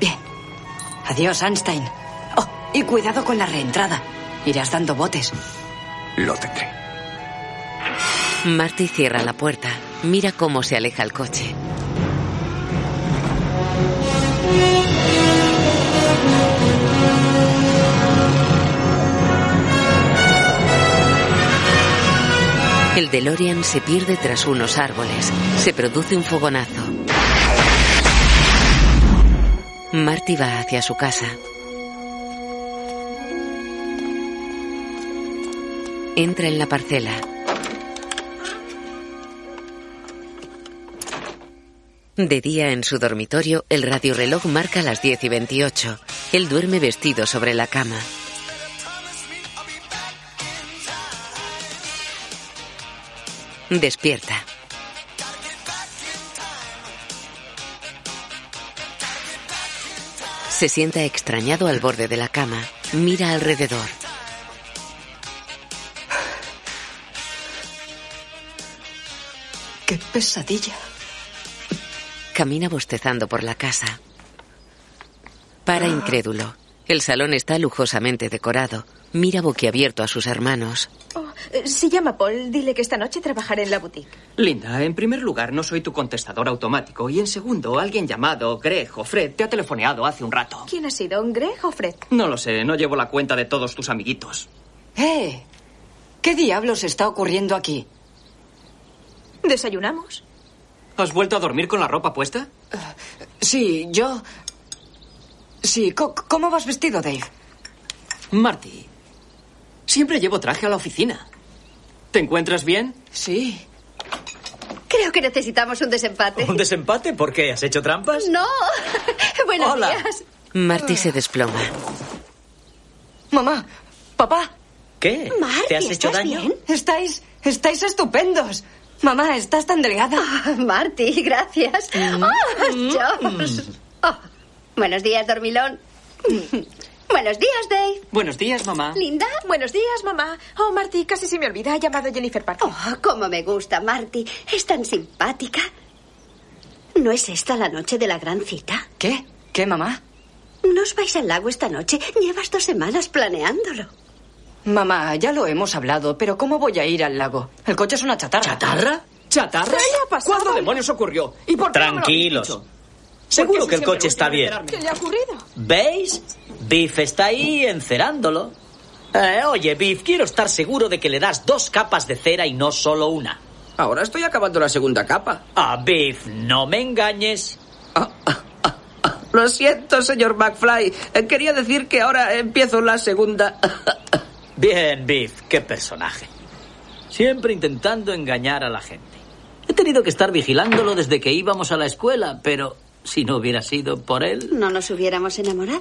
Bien. Adiós, Einstein. Oh, y cuidado con la reentrada. Irás dando botes. Lo tendré. Marty cierra la puerta. Mira cómo se aleja el coche. El DeLorean se pierde tras unos árboles. Se produce un fogonazo. Marty va hacia su casa. Entra en la parcela. De día en su dormitorio, el radioreloj marca las 10 y 28. Él duerme vestido sobre la cama. Despierta. Se sienta extrañado al borde de la cama. Mira alrededor. ¡Qué pesadilla! Camina bostezando por la casa. Para incrédulo. El salón está lujosamente decorado. Mira boquiabierto a sus hermanos. Oh, eh, se llama Paul. Dile que esta noche trabajaré en la boutique. Linda, en primer lugar, no soy tu contestador automático. Y en segundo, alguien llamado Greg o Fred te ha telefoneado hace un rato. ¿Quién ha sido? ¿Greg o Fred? No lo sé, no llevo la cuenta de todos tus amiguitos. ¡Eh! ¿Qué diablos está ocurriendo aquí? ¿Desayunamos? ¿Has vuelto a dormir con la ropa puesta? Sí, yo. Sí, ¿cómo vas vestido, Dave? Marty, siempre llevo traje a la oficina. ¿Te encuentras bien? Sí. Creo que necesitamos un desempate. ¿Un desempate? ¿Por qué? ¿Has hecho trampas? No. Buenos Hola. días. Marty se desploma. Mamá, papá. ¿Qué? Marty, ¿Te has hecho ¿estás daño? bien? Estáis. estáis estupendos. Mamá, estás tan delgada. Ah, Marty, gracias. Mm. Oh, George. Oh, Buenos días, dormilón. Buenos días, Dave. Buenos días, mamá. Linda. Buenos días, mamá. Oh, Marty, casi se me olvida. Ha llamado Jennifer Parker. Oh, cómo me gusta, Marty. Es tan simpática. ¿No es esta la noche de la gran cita? ¿Qué? ¿Qué, mamá? ¿No os vais al lago esta noche? Llevas dos semanas planeándolo. Mamá, ya lo hemos hablado, pero ¿cómo voy a ir al lago? El coche es una chatarra. ¿Chatarra? ¿Chatarra? ¿Qué le ha pasado? ¿Cuándo demonios ocurrió? ¿Y por qué no me lo Tranquilos. Seguro que el coche está bien. ¿Qué le ha ocurrido? ¿Veis? Biff está ahí encerándolo. Eh, oye, Biff, quiero estar seguro de que le das dos capas de cera y no solo una. Ahora estoy acabando la segunda capa. Ah, Biff, no me engañes. Lo siento, señor McFly. Eh, Quería decir que ahora empiezo la segunda. Bien, Biff, qué personaje. Siempre intentando engañar a la gente. He tenido que estar vigilándolo desde que íbamos a la escuela, pero si no hubiera sido por él, No nos hubiéramos enamorado.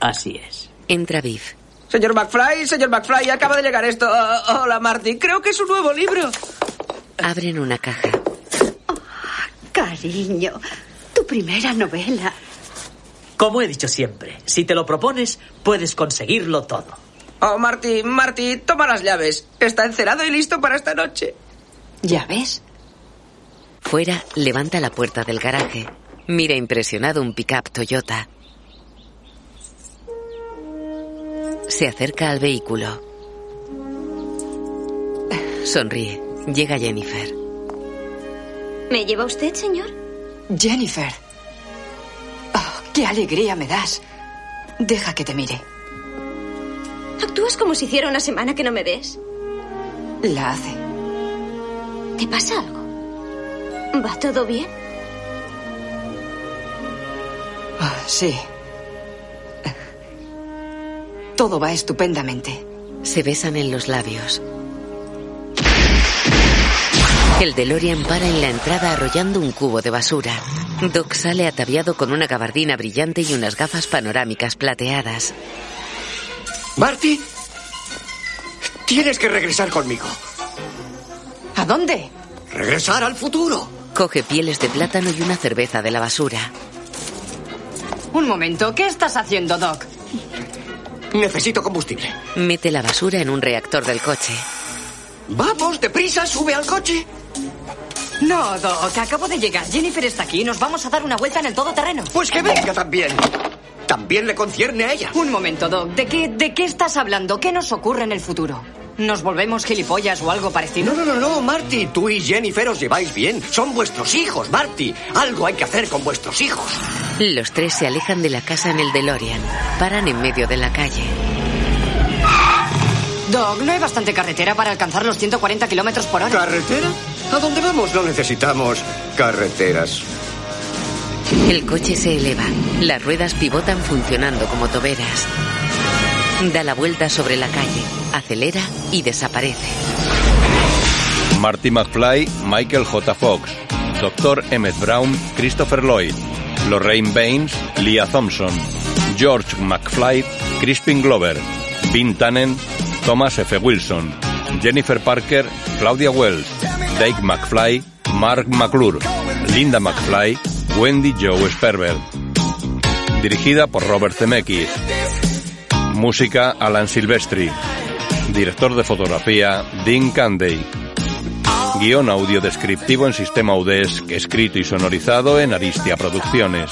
así es. Entra Biff. Señor McFly, señor McFly, acaba de llegar esto. Oh, hola, Marty. Creo que es un nuevo libro. Abren una caja. Cariño, tu primera novela. Como he dicho siempre, si te lo propones, puedes conseguirlo todo. Oh, Marty, Marty, toma las llaves. Está encerado y listo para esta noche. ¿Llaves? Fuera, levanta la puerta del garaje. Mira impresionado un pickup Toyota. Se acerca al vehículo. Sonríe. Llega Jennifer. ¿Me lleva usted, señor? Jennifer. Oh, ¡Qué alegría me das! Deja que te mire. Actúas como si hiciera una semana que no me ves. La hace. ¿Te pasa algo? ¿Va todo bien? Ah, sí. Todo va estupendamente. Se besan en los labios. El DeLorean para en la entrada arrollando un cubo de basura. Doc sale ataviado con una gabardina brillante y unas gafas panorámicas plateadas. Marty, tienes que regresar conmigo. ¿A dónde? Regresar al futuro. Coge pieles de plátano y una cerveza de la basura. Un momento, ¿qué estás haciendo, Doc? Necesito combustible. Mete la basura en un reactor del coche. Vamos, deprisa, sube al coche. No, Doc, acabo de llegar. Jennifer está aquí. Nos vamos a dar una vuelta en el todoterreno. Pues que venga también. También le concierne a ella. Un momento, Doc. ¿De qué, ¿De qué estás hablando? ¿Qué nos ocurre en el futuro? ¿Nos volvemos gilipollas o algo parecido? No, no, no, no, Marty. Tú y Jennifer os lleváis bien. Son vuestros hijos, Marty. Algo hay que hacer con vuestros hijos. Los tres se alejan de la casa en el DeLorean. Paran en medio de la calle. Doc, ¿no hay bastante carretera para alcanzar los 140 kilómetros por hora? ¿Carretera? ¿A dónde vamos? No necesitamos carreteras. El coche se eleva. Las ruedas pivotan funcionando como toberas. Da la vuelta sobre la calle, acelera y desaparece. Marty McFly, Michael J. Fox, Dr. Emmett Brown, Christopher Lloyd, Lorraine Baines, Leah Thompson, George McFly, Crispin Glover, Vin Tannen, Thomas F. Wilson, Jennifer Parker, Claudia Wells, Dave McFly, Mark McClure, Linda McFly, Wendy Joe Sperber. Dirigida por Robert Zemeckis. Música Alan Silvestri. Director de fotografía Dean Canday. Guión audio descriptivo en sistema UDESC, escrito y sonorizado en Aristia Producciones.